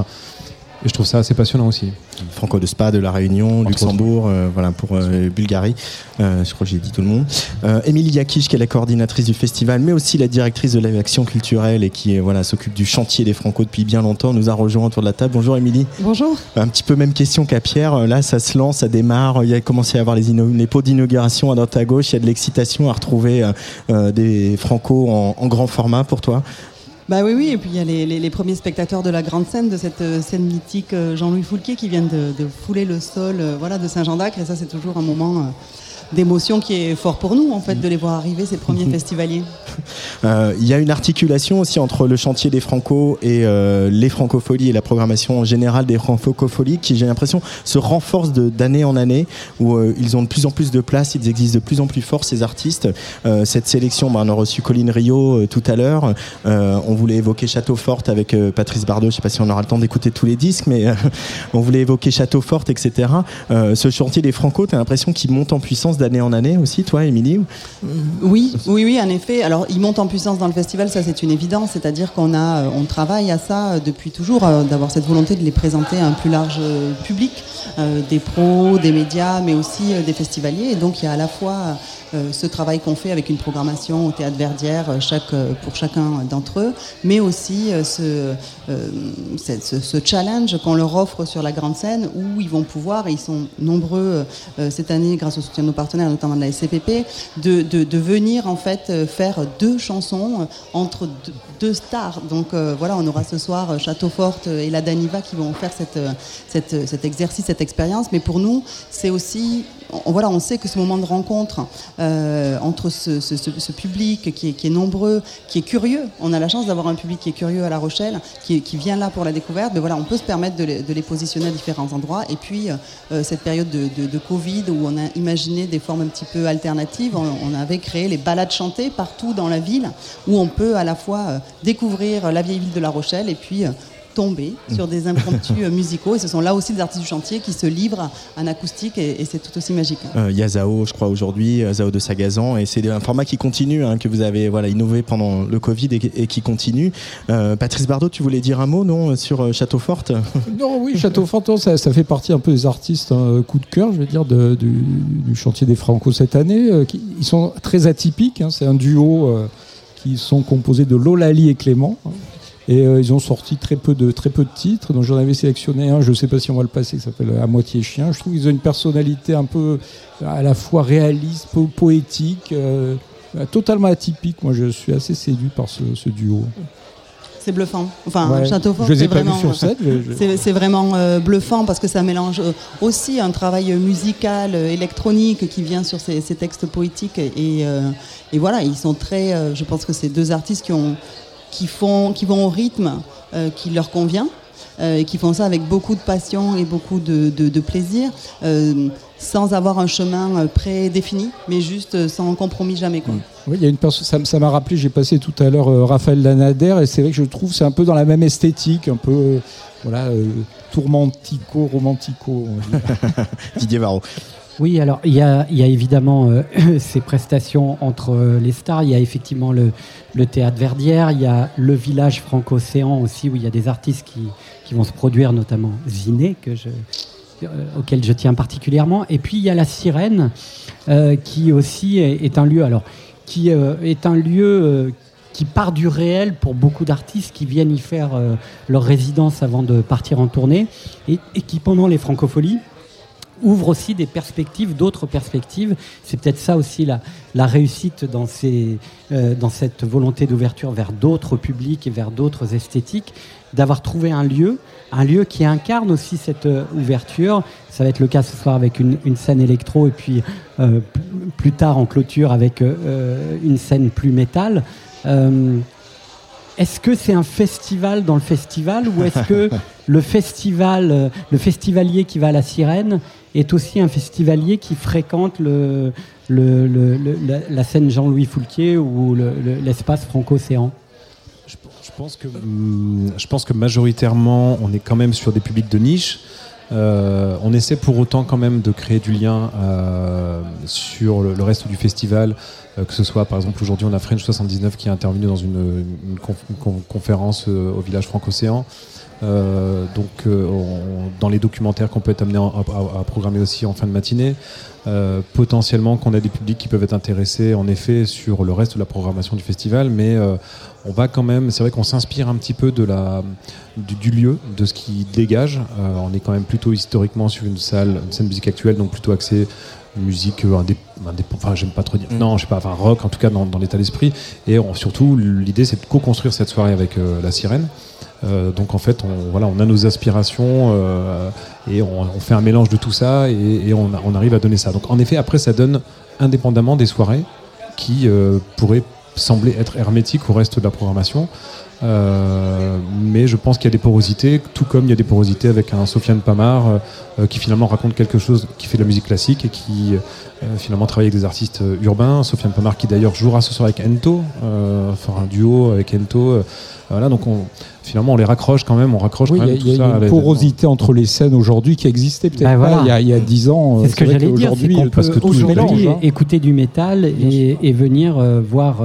Et je trouve ça assez passionnant aussi. Franco de Spa de la Réunion, Luxembourg, euh, voilà pour euh, Bulgarie. Euh, je crois que j'ai dit tout le monde. Émilie Yakish, qui est la coordinatrice du festival, mais aussi la directrice de l'action culturelle et qui voilà s'occupe du chantier des Franco depuis bien longtemps, nous a rejoint autour de la table. Bonjour Émilie. Bonjour. Un petit peu même question qu'à Pierre. Là, ça se lance, ça démarre. Il y a commencé à avoir les, les pots d'inauguration à droite à gauche. Il y a de l'excitation à retrouver des Franco en, en grand format pour toi. Bah oui, oui, et puis il y a les, premiers spectateurs de la grande scène, de cette euh, scène mythique euh, Jean-Louis Foulquier qui viennent de, fouler le sol euh, voilà, de Saint-Jean d'Acre, et ça c'est toujours un moment d'émotion qui est fort pour nous, en fait, de les voir arriver, ces premiers festivaliers. Euh, il y a une articulation aussi entre le chantier des Franco et euh, les Francopholies et la programmation générale des Francopholies qui, j'ai l'impression, se renforce d'année en année, où euh, ils ont de plus en plus de place, ils existent de plus en plus fort, ces artistes. cette sélection, bah, on a reçu Colline Rio tout à l'heure. on voulait évoquer Château Forte avec Patrice Bardot. Je sais pas si on aura le temps d'écouter tous les disques, mais on voulait évoquer Château Forte, etc. ce chantier des Franco, tu as l'impression qu'il monte en puissance d'année en année aussi, toi, Émilie Oui, oui, oui, en effet. Alors, il monte en puissance dans le festival, ça c'est une évidence. C'est-à-dire qu'on a, on travaille à ça depuis toujours, d'avoir cette volonté de les présenter à un plus large public, des pros, des médias, mais aussi des festivaliers. Et donc, il y a à la fois euh, ce travail qu'on fait avec une programmation au théâtre Verdière euh, chaque, euh, pour chacun d'entre eux, mais aussi ce, ce, challenge qu'on leur offre sur la grande scène où ils vont pouvoir, et ils sont nombreux cette année grâce au soutien de nos partenaires, notamment de la SCPP, de, de, venir en fait faire deux chansons entre deux, stars. Donc voilà, on aura ce soir Château Forte et la Daniva qui vont faire cette, cette, cet exercice, cette expérience, mais pour nous, c'est aussi on, voilà, on sait que ce moment de rencontre euh, entre ce, public qui est, nombreux, qui est curieux, on a la chance d'avoir un public qui est curieux à La Rochelle, qui, vient là pour la découverte, mais voilà, on peut se permettre de les, positionner à différents endroits. Et puis, euh, cette période de, Covid où on a imaginé des formes un petit peu alternatives, on, avait créé les balades chantées partout dans la ville, où on peut à la fois euh, découvrir la vieille ville de La Rochelle et puis tomber sur des impromptus euh, musicaux. Et ce sont là aussi des artistes du chantier qui se livrent en acoustique et, c'est tout aussi magique. Euh, il y a Zao, je crois, aujourd'hui, euh, Zao de Sagazan. Et c'est un format qui continue, hein, que vous avez voilà, innové pendant le Covid et, qui continue. Patrice Bardot, tu voulais dire un mot, non, sur Château Forte? Non, oui, Château Forte, ça, fait partie un peu des artistes un coup de cœur, je veux dire, du, chantier des Franco cette année. ils sont très atypiques. Hein. c'est un duo qui sont composés de Lolali et Clément. Et euh, ils ont sorti très peu de, très peu de titres. Donc j'en avais sélectionné un, je ne sais pas si on va le passer, qui s'appelle À moitié chien. Je trouve qu'ils ont une personnalité un peu à la fois réaliste, poétique, euh, totalement atypique. Moi, je suis assez séduit par ce, duo. C'est bluffant. Enfin, Château Fort, c'est vraiment, c'est vraiment euh, bluffant parce que ça mélange aussi un travail musical, électronique qui vient sur ces, textes poétiques. Et, et, voilà, ils sont très. je pense que ces deux artistes qui ont qui, font, qui vont au rythme euh, qui leur convient. Euh, et qui font ça avec beaucoup de passion et beaucoup de, de, plaisir, euh, sans avoir un chemin prédéfini, mais juste sans compromis jamais. Quoi. Oui, il y a une ça, ça m'a rappelé, j'ai passé tout à l'heure Raphaël Lanader, et c'est vrai que je trouve c'est un peu dans la même esthétique, un peu voilà, tourmentico, romantico. Didier Varro. Oui, alors il y a, évidemment euh, ces prestations entre euh, les stars. Il y a effectivement le, théâtre Verdière, il y a le village franco-océan aussi, où il y a des artistes qui, vont se produire, notamment Ziné, que je, euh, auquel je tiens particulièrement. Et puis il y a la Sirène, qui aussi est, un lieu, alors qui est un lieu qui part du réel pour beaucoup d'artistes qui viennent y faire leur résidence avant de partir en tournée, et, et qui pendant les francopholies ouvre aussi des perspectives, d'autres perspectives. C'est peut-être ça aussi la, la réussite dans, ces, euh, dans cette volonté d'ouverture vers d'autres publics et vers d'autres esthétiques, d'avoir trouvé un lieu, un lieu qui incarne aussi cette euh, ouverture. Ça va être le cas ce soir avec une, scène électro et puis euh, plus tard en clôture avec une scène plus métal. Est-ce que c'est un festival dans le festival ou est-ce que le festival, le festivalier qui va à la sirène est aussi un festivalier qui fréquente le, la, scène Jean-Louis Foulquier ou l'espace franco-océan je, pense que, hum, je pense que majoritairement, on est quand même sur des publics de niche. Euh, on essaie pour autant quand même de créer du lien euh, sur le, reste du festival, euh, que ce soit par exemple aujourd'hui on a French 79 qui est intervenu dans une, conférence au village franco-océan. Euh, donc, euh, dans les documentaires qu'on peut être amené à, programmer aussi en fin de matinée, euh, potentiellement qu'on a des publics qui peuvent être intéressés en effet sur le reste de la programmation du festival, mais on va quand même, c'est vrai qu'on s'inspire un petit peu de la, du, lieu, de ce qui dégage. on est quand même plutôt historiquement sur une salle, une scène musique actuelle, donc plutôt axée musique enfin j'aime pas trop dire, mm. non je sais pas, enfin rock en tout cas dans, l'état d'esprit. Et surtout l'idée c'est de co-construire cette soirée avec la sirène. Donc en fait, on, voilà, on a nos aspirations et on, fait un mélange de tout ça et, on, on, arrive à donner ça. Donc en effet, après, ça donne indépendamment des soirées qui pourraient sembler être hermétiques au reste de la programmation. Euh, mais je pense qu'il y a des porosités, tout comme il y a des porosités avec un Sofiane Pamar euh, euh, qui finalement raconte quelque chose, qui fait de la musique classique et qui finalement travaille avec des artistes urbains. Sofiane Pamar qui d'ailleurs jouera ce soir avec Ento, fera un duo avec Ento. voilà, donc on, finalement on les raccroche quand même, on raccroche oui, Il y, a une porosité entre les scènes aujourd'hui qui existait peut-être bah, pas il y, a, 10 ans. C'est ce que j'allais dire, c'est parce que tout mélange, hein. écouter du métal et, et venir voir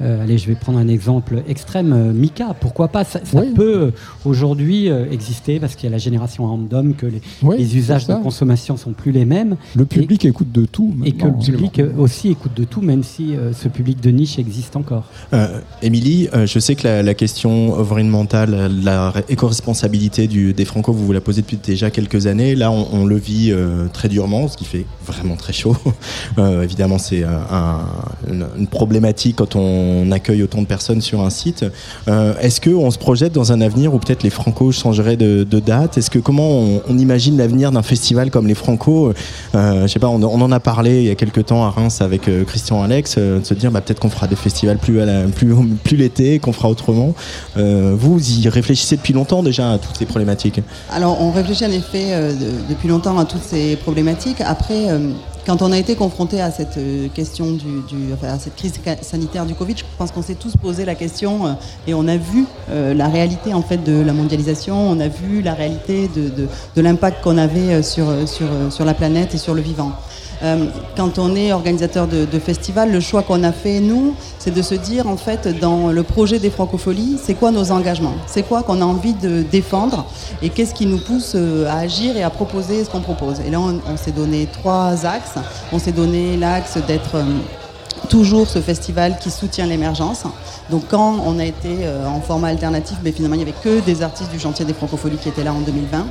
euh, allez, je vais prendre un exemple extrême, euh, Mika, pourquoi pas Ça, peut euh, aujourd'hui exister parce qu'il y a la génération random, que les, usages de consommation sont plus les mêmes. Le public écoute de tout. Et que le public aussi écoute de tout, même si ce public de niche existe encore. Émilie, je sais que la, question environnementale, la éco-responsabilité des Franco, vous vous la posez depuis déjà quelques années. Là, on, le vit très durement, ce qui fait vraiment très chaud. évidemment, c'est une problématique quand on on accueille autant de personnes sur un site. Euh, est-ce qu'on se projette dans un avenir où peut-être les Franco changeraient de, date? Est-ce que comment on, imagine l'avenir d'un festival comme les Franco? Euh, Je sais pas, on, en a parlé il y a quelques temps à Reims avec euh, Christian Alex, de se dire bah, peut-être qu'on fera des festivals plus, plus, plus l'été, qu'on fera autrement. vous y réfléchissez depuis longtemps déjà à toutes ces problématiques? Alors on réfléchit en effet depuis longtemps à toutes ces problématiques. Après, quand on a été confronté à cette euh, question du, à cette crise sanitaire du Covid, je pense qu'on s'est tous posé la question euh, et on a vu euh, la réalité en fait de la mondialisation, on a vu la réalité de, de l'impact qu'on avait sur, sur, sur la planète et sur le vivant. Euh, quand on est organisateur de, de festival, le choix qu'on a fait, nous, c'est de se dire, en fait, dans le projet des francopholies, c'est quoi nos engagements? C'est quoi qu'on a envie de défendre? Et qu'est-ce qui nous pousse euh, à agir et à proposer ce qu'on propose? Et là, on, s'est donné trois axes. On s'est donné l'axe d'être... Euh, toujours ce festival qui soutient l'émergence. Donc quand on a été en format alternatif, mais finalement il n'y avait que des artistes du chantier des francopholies qui étaient là en 2020.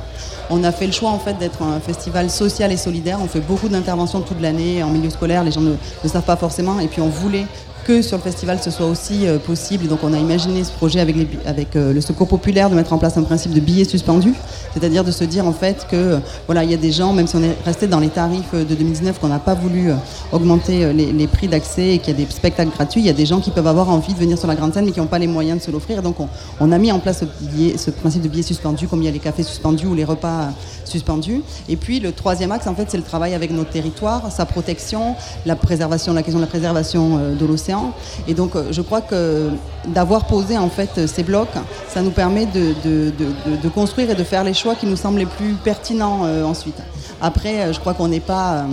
On a fait le choix en fait d'être un festival social et solidaire. On fait beaucoup d'interventions toute l'année en milieu scolaire. Les gens ne, ne savent pas forcément. Et puis on voulait que sur le festival ce soit aussi euh, possible. donc on a imaginé ce projet avec, euh, le Secours populaire de mettre en place un principe de billets suspendus, c'est-à-dire de se dire en fait que euh, voilà il y a des gens, même si on est resté dans les tarifs de 2019, qu'on n'a pas voulu augmenter les, prix d'accès et qu'il y a des spectacles gratuits, il y a des gens qui peuvent avoir envie de venir sur la grande scène mais qui n'ont pas les moyens de se l'offrir. Donc on, a mis en place ce, principe de billets suspendus, comme il y a les cafés suspendus ou les repas suspendus. Et puis le troisième axe en fait c'est le travail avec nos territoires, sa protection, la préservation, la question de la préservation de l'océan et donc, euh, je crois que d'avoir posé en fait ces blocs, ça nous permet de, construire et de faire les choix qui nous semblent les plus pertinents euh, ensuite. Après, euh, je crois qu'on n'est pas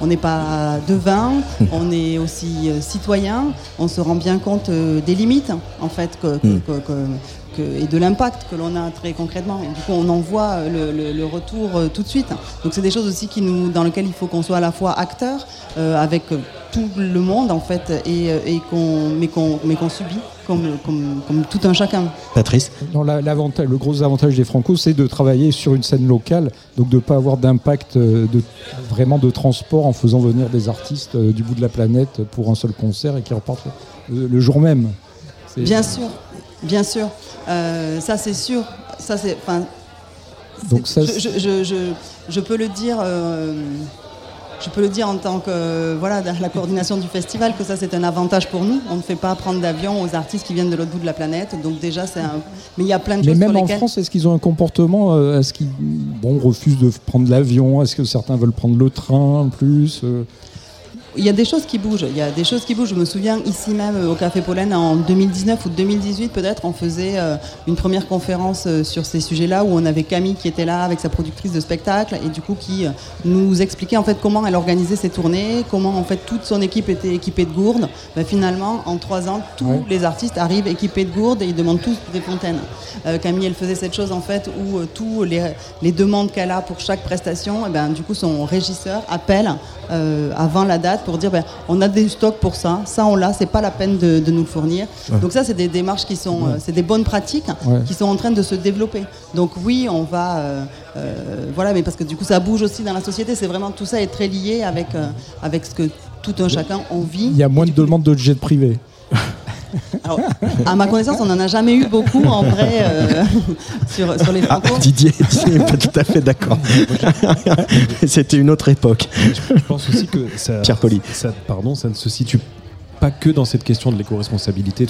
on n'est pas devin, on est aussi citoyen, on se rend bien compte des limites en fait que, et de l'impact que l'on a très concrètement. du coup, on en voit le, retour tout de suite. Donc c'est des choses aussi qui nous, dans lesquelles il faut qu'on soit à la fois acteur avec tout le monde en fait et, euh, et qu'on mais qu'on mais qu'on subit comme, comme, comme, tout un chacun. Patrice non, l'avantage, Le gros avantage des Franco, c'est de travailler sur une scène locale, donc de ne pas avoir d'impact euh, de, vraiment de transport en faisant venir des artistes euh, du bout de la planète pour un seul concert et qui repartent le, jour même. Bien sûr, bien sûr. ça c'est sûr. Ça c'est. Donc ça, je, je, je, je, peux le dire je peux le dire en tant que voilà la coordination du festival que ça c'est un avantage pour nous. On ne fait pas prendre d'avion aux artistes qui viennent de l'autre bout de la planète. Donc déjà c'est un. Mais il y a plein de choses. Mais même en France, est-ce qu'ils ont un comportement euh, Est-ce qu'ils bon refusent de prendre l'avion? Est-ce que certains veulent prendre le train plus euh? Il y a des choses qui bougent. Il y a des choses qui bougent. Je me souviens ici même euh, au Café Pollen en 2019 ou 2018 peut-être, on faisait euh, une première conférence euh, sur ces sujets-là où on avait Camille qui était là avec sa productrice de spectacle et du coup qui nous expliquait en fait comment elle organisait ses tournées, comment en fait toute son équipe était équipée de gourdes. Ben, finalement, en trois ans, tous les artistes arrivent équipés de gourdes et ils demandent tous des fontaines. Camille, elle faisait cette chose en fait où tous les, les demandes qu'elle a pour chaque prestation, et ben, du coup son régisseur appelle avant la date pour dire ben, on a des stocks pour ça, ça on l'a, c'est pas la peine de, nous le fournir. Donc ça c'est des démarches qui sont, euh, c'est des bonnes pratiques qui sont en train de se développer. Donc oui, on va, euh, euh, voilà, mais parce que du coup ça bouge aussi dans la société. C'est vraiment tout ça est très lié avec avec ce que tout un chacun en vit. Il y a moins de demandes de jet à ma connaissance, on n'en a jamais eu beaucoup en vrai euh, sur, sur, les ah, franco. Didier, Didier n'est pas tout à fait d'accord. C'était une autre époque. Je, pense aussi que ça, Pierre Poli. Ça, pardon, ça ne se situe pas que dans cette question de l'éco-responsabilité.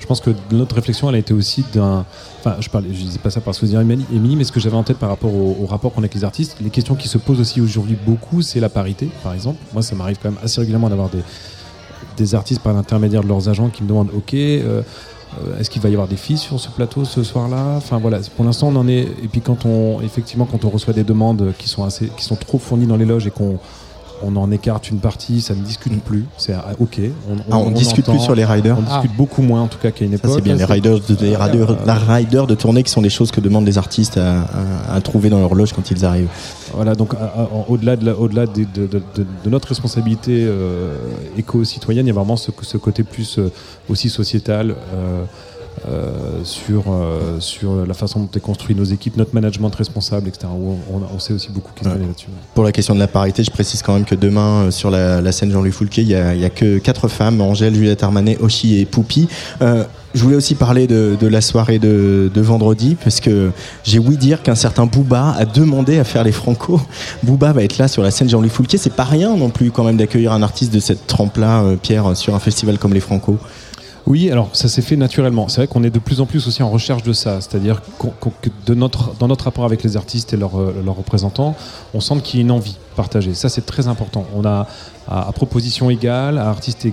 Je pense que notre réflexion, elle a été aussi d'un. Enfin, je parlais, je disais pas ça parce que vous Émilie, mais ce que j'avais en tête par rapport au, rapport qu'on a avec les artistes, les questions qui se posent aussi aujourd'hui beaucoup, c'est la parité, par exemple. Moi, ça m'arrive quand même assez régulièrement d'avoir des, des artistes par l'intermédiaire de leurs agents qui me demandent, ok. Euh, est-ce qu'il va y avoir des filles sur ce plateau ce soir-là? Enfin voilà, pour l'instant on en est. Et puis quand on, effectivement, quand on reçoit des demandes qui sont assez, qui sont trop fournies dans les loges et qu'on on en écarte une partie, ça ne discute mm. plus. C'est ah, ok. On, ah, on, discute plus sur les riders. On discute beaucoup moins en tout cas qu'à une époque. C'est bien les riders, de, les riders, la rider de tournée qui sont des choses que demandent les artistes à, trouver dans leur loge quand ils arrivent. Voilà, donc au-delà de, au-delà de, notre responsabilité euh, éco-citoyenne, il y a vraiment ce, côté plus euh, aussi sociétal. Euh, euh, sur, euh, sur la façon dont est construit nos équipes, notre management responsable, etc. On, on, sait aussi beaucoup questionner là-dessus. Pour la question de la parité, je précise quand même que demain, euh, sur la, scène Jean-Louis Foulquier, il n'y a, a, que quatre femmes, Angèle, Juliette Armanet, Oshi et Poupi. je voulais aussi parler de, de la soirée de, de, vendredi, parce que j'ai ouï dire qu'un certain Booba a demandé à faire les Franco. Booba va être là sur la scène Jean-Louis Foulquier. C'est pas rien non plus quand même d'accueillir un artiste de cette trempe-là, Pierre, sur un festival comme les Franco. Oui, alors ça s'est fait naturellement. C'est vrai qu'on est de plus en plus aussi en recherche de ça, c'est-à-dire que dans notre rapport avec les artistes et leurs, euh, leurs représentants, on sent qu'il y a une envie partagée. Ça, c'est très important. On a à, proposition égale, à artistes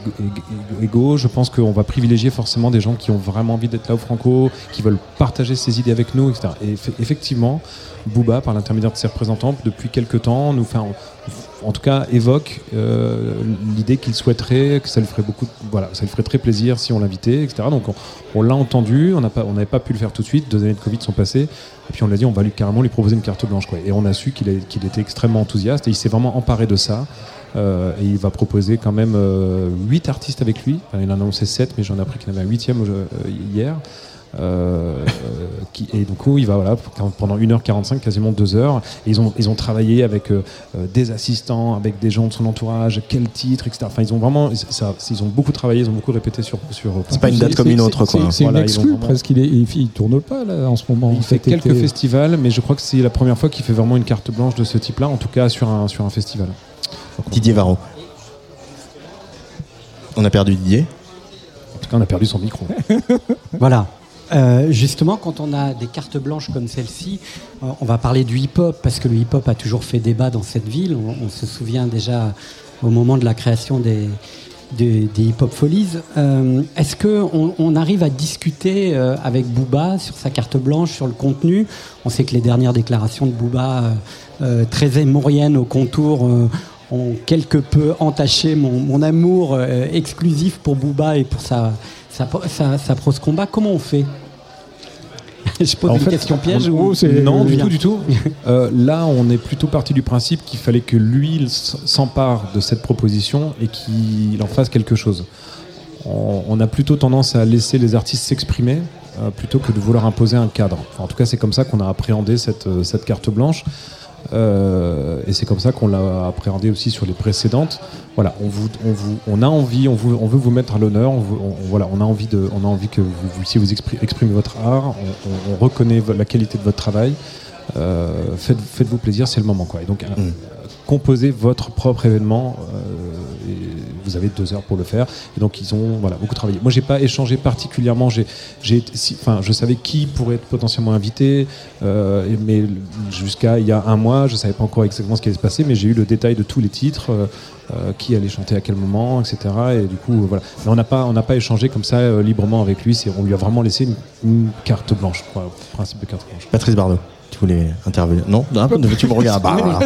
égaux, je pense qu'on va privilégier forcément des gens qui ont vraiment envie d'être là au Franco, qui veulent partager ses idées avec nous, etc. Et effectivement, Booba, par l'intermédiaire de ses représentants, depuis quelques temps, nous fait, en tout cas, évoque euh, l'idée qu'il souhaiterait, que ça lui ferait beaucoup, voilà, ça lui ferait très plaisir si on l'invitait, etc. Donc on, l'a entendu, on n'avait pas pu le faire tout de suite, deux années de Covid sont passées, et puis on l'a dit, on va lui carrément lui proposer une carte blanche, quoi. Et on a su qu'il était extrêmement enthousiaste et il s'est vraiment emparé de ça. Euh, et il va proposer quand même 8 euh, artistes avec lui. il en a annoncé 7, mais j'en ai appris qu'il en avait un huitième hier. Qui, et du coup, il va voilà, pendant 1h45, quasiment 2 heures. ils, ont, ils ont travaillé avec des assistants, avec des gens de son entourage, quel titre, etc. Enfin, ils ont vraiment, ça, ils ont beaucoup travaillé, ils ont beaucoup répété sur. sur c'est pas une date comme une autre, quoi. C'est une exclue presque. Il, il, tourne pas là en ce moment. Il fait quelques festivals, mais je crois que c'est la première fois qu'il fait vraiment une carte blanche de ce type-là, en tout cas sur un, sur un festival. Didier Varro. On a perdu Didier. En tout cas, on a perdu son micro. voilà. Euh, justement, quand on a des cartes blanches comme celle-ci, euh, on va parler du hip-hop, parce que le hip-hop a toujours fait débat dans cette ville. On, se souvient déjà au moment de la création des, des, hip-hop folies. Euh, est-ce qu'on on arrive à discuter avec Booba sur sa carte blanche, sur le contenu? On sait que les dernières déclarations de Booba, très émoriennes au contour, ont quelque peu entaché mon, amour euh, exclusif pour Booba et pour sa, sa, prose combat. Comment on fait je pose une question piège ou Non, du tout, du tout. Euh, là, on est plutôt parti du principe qu'il fallait que lui s'empare de cette proposition et qu'il en fasse quelque chose. On, a plutôt tendance à laisser les artistes s'exprimer euh, plutôt que de vouloir imposer un cadre. en tout cas, c'est comme ça qu'on a appréhendé cette, cette carte blanche. Euh, et c'est comme ça qu'on l'a appréhendé aussi sur les précédentes. Voilà, on, vous, on, vous, on a envie, on, vous, on veut vous mettre à l'honneur. On, voilà, on a envie de, on a envie que vous puissiez vous exprimer, votre art. On, reconnaît la qualité de votre travail. Euh, faites, faites-vous plaisir, c'est le moment quoi. Et donc, mm. composez votre propre événement. Vous avez deux heures pour le faire. Et donc ils ont beaucoup travaillé. Moi j'ai pas échangé particulièrement. Je savais qui pourrait être potentiellement invité, euh, mais jusqu'à il y a un mois je savais pas encore exactement ce qui allait se passer, mais j'ai eu le détail de tous les titres. Euh, euh, qui allait chanter à quel moment, etc. Et du coup. Mais on n'a pas, échangé comme ça librement avec lui. On lui a vraiment laissé une, carte blanche, principe de carte blanche. Patrice Bardot tu voulais intervenir Non, Tu me regardes. Bah,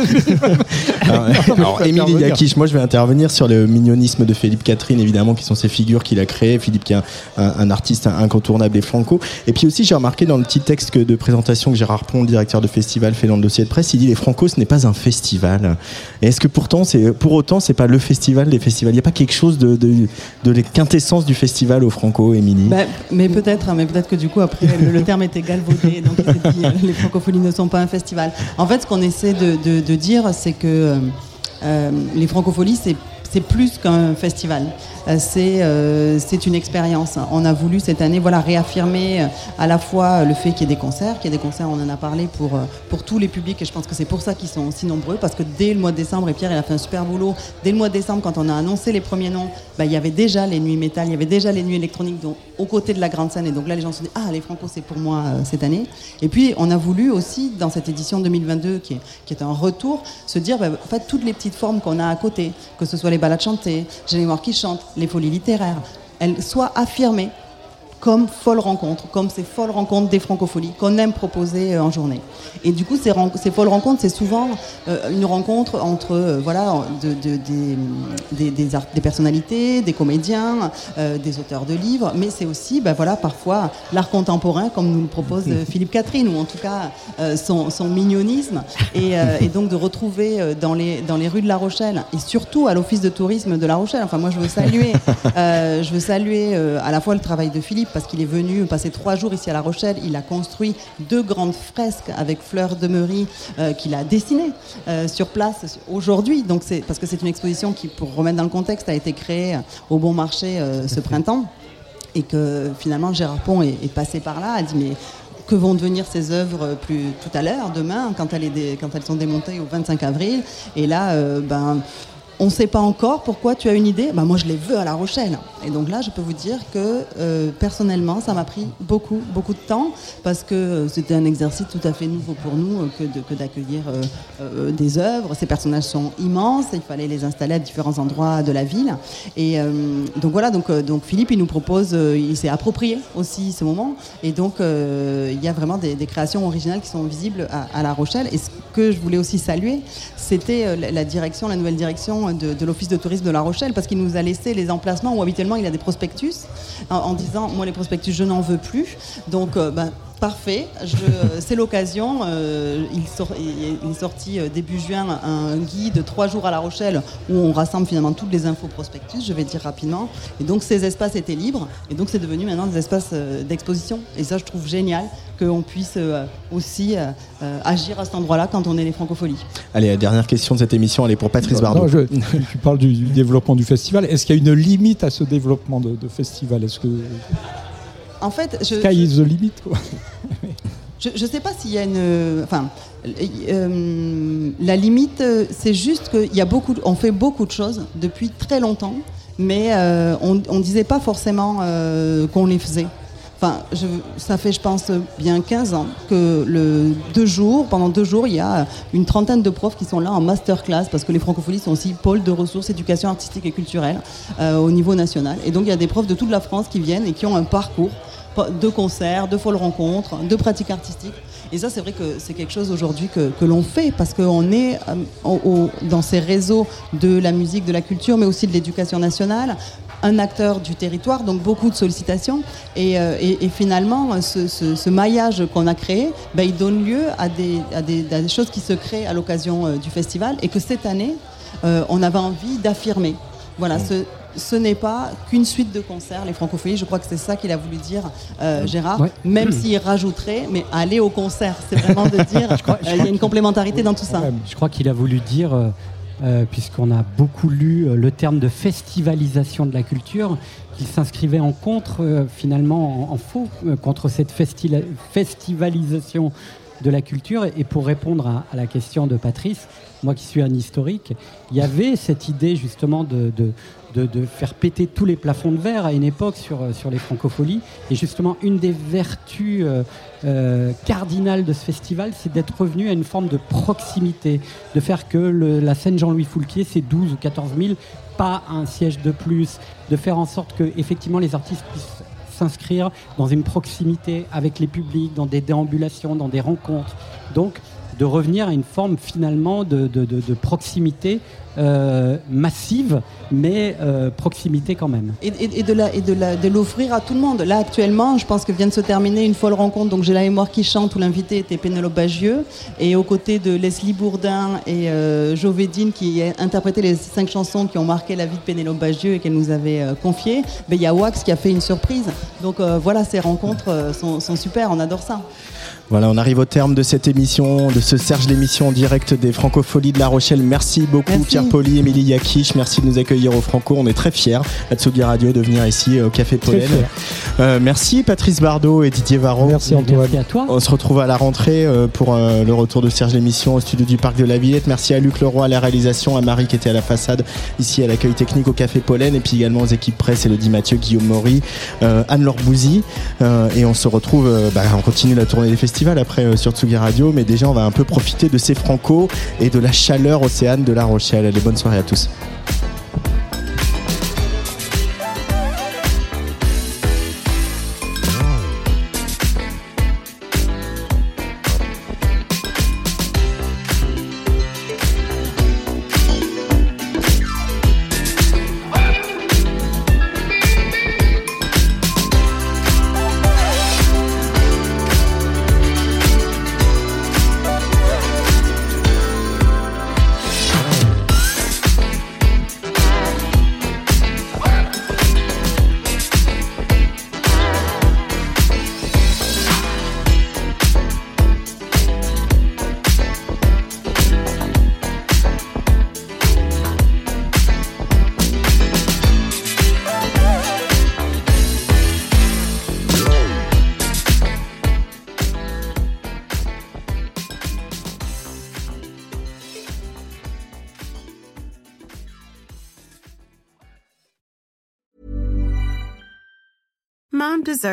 Alors, Émilie Yakish, moi je vais intervenir sur le mignonisme de Philippe Catherine, évidemment, qui sont ces figures qu'il a créées. Philippe qui est un, artiste incontournable et franco. Et puis aussi, j'ai remarqué dans le petit texte de présentation que Gérard Pont, le directeur de festival, fait dans le dossier de presse, il dit les franco, ce n'est pas un festival. Et est-ce que pourtant, c'est pour autant, c'est pas le festival des festivals? Il n'y a pas quelque chose de, de, de la quintessence du festival au franco, Émilie? Bah, Mais peut-être, hein, mais peut-être que du coup, après, le, terme était galvaudé, donc les francophonies ne sont pas un festival. En fait, ce qu'on essaie de, dire, c'est que euh, euh, les francopholies, c'est c'est plus qu'un festival. Euh, c'est euh, une expérience. On a voulu cette année voilà, réaffirmer euh, à la fois le fait qu'il y ait des concerts, qu'il y ait des concerts, on en a parlé pour, pour tous les publics et je pense que c'est pour ça qu'ils sont aussi nombreux parce que dès le mois de décembre, et Pierre a fait un super boulot, dès le mois de décembre quand on a annoncé les premiers noms, bah, il y avait déjà les nuits métal, il y avait déjà les nuits électroniques donc, aux côtés de la grande scène et donc là les gens se disent ah les Franco c'est pour moi cette année. Et puis on a voulu aussi dans cette édition 2022 qui est, qui est un retour se dire bah, en fait toutes les petites formes qu'on a à côté, que ce soit les balades chantées, j'ai les morts qui chantent, les folies littéraires, elles soient affirmées comme folles rencontres, comme ces folles rencontres des francopholies qu'on aime proposer euh, en journée. Et du coup, ces, ces folles rencontres, c'est souvent euh, une rencontre entre euh, voilà, de, des, des, des, personnalités, des comédiens, des auteurs de livres, mais c'est aussi ben, voilà, parfois l'art contemporain, comme nous le propose Philippe Catherine, ou en tout cas son, son, mignonisme, et, et, donc de retrouver dans les, dans les rues de La Rochelle, et surtout à l'Office de tourisme de La Rochelle, enfin moi je veux saluer, je veux saluer à la fois le travail de Philippe, parce qu'il est venu passer trois jours ici à La Rochelle. Il a construit deux grandes fresques avec Fleur de Meury euh, qu'il a dessinées euh, sur place aujourd'hui. Donc c'est parce que c'est une exposition qui, pour remettre dans le contexte, a été créée au Bon Marché euh, ce printemps et que finalement Gérard Pont est, passé par là, a dit mais que vont devenir ces œuvres plus tout à l'heure, demain, quand, quand, elles sont démontées au 25 avril? Et là, ben, on ne sait pas encore pourquoi tu as une idée. Bah, moi, je les veux à La Rochelle. Et donc là, je peux vous dire que euh, personnellement, ça m'a pris beaucoup, beaucoup de temps parce que euh, c'était un exercice tout à fait nouveau pour nous euh, que, d'accueillir des œuvres. Ces personnages sont immenses. Il fallait les installer à différents endroits de la ville. Et donc voilà. Donc, donc Philippe, il nous propose, il s'est approprié aussi ce moment. Et donc il y a vraiment des, créations originales qui sont visibles à, La Rochelle. Et ce que je voulais aussi saluer, c'était la direction, la nouvelle direction de, l'Office de tourisme de La Rochelle parce qu'il nous a laissé les emplacements où habituellement il a des prospectus en, disant moi les prospectus je n'en veux plus. Donc euh, ben, Parfait, c'est l'occasion. Euh, il, il, est sorti euh, début juin un guide trois jours à La Rochelle où on rassemble finalement toutes les infos prospectus, je vais dire rapidement. Et donc ces espaces étaient libres et donc c'est devenu maintenant des espaces d'exposition. Et ça je trouve génial qu'on puisse euh, aussi euh, euh, agir à cet endroit-là quand on est les francopholies. Allez, la dernière question de cette émission, elle est pour Patrice Bardot. je, tu parles du, développement du festival. Est-ce qu'il y a une limite à ce développement de, festival? Est-ce que en fait, je, Sky is the limit Je ne sais pas s'il y a une. Enfin, la limite, c'est juste qu'il y a beaucoup, on fait beaucoup de choses depuis très longtemps, mais on ne disait pas forcément qu'on les faisait. Enfin, ça fait, je pense, bien 15 ans que deux jours, pendant deux jours, il y a une trentaine de profs qui sont là en masterclass parce que les francophonies sont aussi pôle de ressources éducation artistique et culturelle euh, au niveau national. Et donc, il y a des profs de toute la France qui viennent et qui ont un parcours de concerts, de folles rencontres, de pratiques artistiques. Et ça, c'est vrai que c'est quelque chose aujourd'hui que, que l'on fait parce qu'on est euh, dans ces réseaux de la musique, de la culture, mais aussi de l'éducation nationale un acteur du territoire, donc beaucoup de sollicitations. Et, euh, finalement, ce, maillage qu'on a créé, ben, il donne lieu à des, des, choses qui se créent à l'occasion euh, du festival et que cette année, euh, on avait envie d'affirmer. Voilà, mmh. ce, ce n'est pas qu'une suite de concerts, les francophonies. Je crois que c'est ça qu'il a voulu dire, mmh. Gérard. Même s'il rajouterait, mais aller au concert, c'est vraiment de dire, il y a une complémentarité dans tout ça. Je crois qu'il a voulu dire, euh, puisqu'on a beaucoup lu euh, le terme de festivalisation de la culture, qui s'inscrivait en contre, euh, finalement, en, faux, contre cette festivalisation de la culture. Et pour répondre à, la question de Patrice, moi qui suis un historique, il y avait cette idée justement de, faire péter tous les plafonds de verre à une époque sur, euh, sur les francopholies. Et justement, une des vertus euh, euh, cardinales de ce festival, c'est d'être revenu à une forme de proximité, de faire que la scène Jean-Louis Foulquier, c'est 12 ou 14 000, pas un siège de plus, de faire en sorte que effectivement les artistes puissent s'inscrire dans une proximité avec les publics, dans des déambulations, dans des rencontres. Donc, de revenir à une forme finalement de, proximité euh, massive, mais euh, proximité quand même. Et, de, l'offrir à tout le monde. Là, actuellement, je pense que vient de se terminer une folle rencontre. Donc, j'ai la mémoire qui chante, où l'invité était Pénélope Bagieux. Et aux côtés de Leslie Bourdin et euh, qui a interprété les cinq chansons qui ont marqué la vie de Pénélope Bagieux et qu'elle nous avait euh, confiées, ben, il y a Wax qui a fait une surprise. Donc, voilà, ces rencontres sont super. On adore ça. Voilà, on arrive au terme de cette émission, de ce Serge l'émission en direct des Francopholies de La Rochelle. Merci beaucoup, Merci Esther Poli, Émilie Yakish, merci de nous accueillir au Franco. On est très fiers à Tsugi Radio de venir ici au Café Pollen. Euh, merci Patrice Bardot et Didier Varro. Merci Antoine. Merci à toi. On se retrouve à la rentrée euh, pour euh, le retour de Serge l'émission au studio du Parc de la Villette. Merci à Luc Leroy à la réalisation, à Marie qui était à la façade, ici à l'accueil technique au Café Pollen, et puis également aux équipes presse, Elodie Mathieu, Guillaume Maury, euh, Anne-Laure Bouzy. Euh, et on se retrouve, euh, bah, on continue la tournée des festivals après euh, sur Tsugi Radio, mais déjà on va un peu profiter de ces Franco et de la chaleur océane de La Rochelle. Allez, bonne soirée à tous.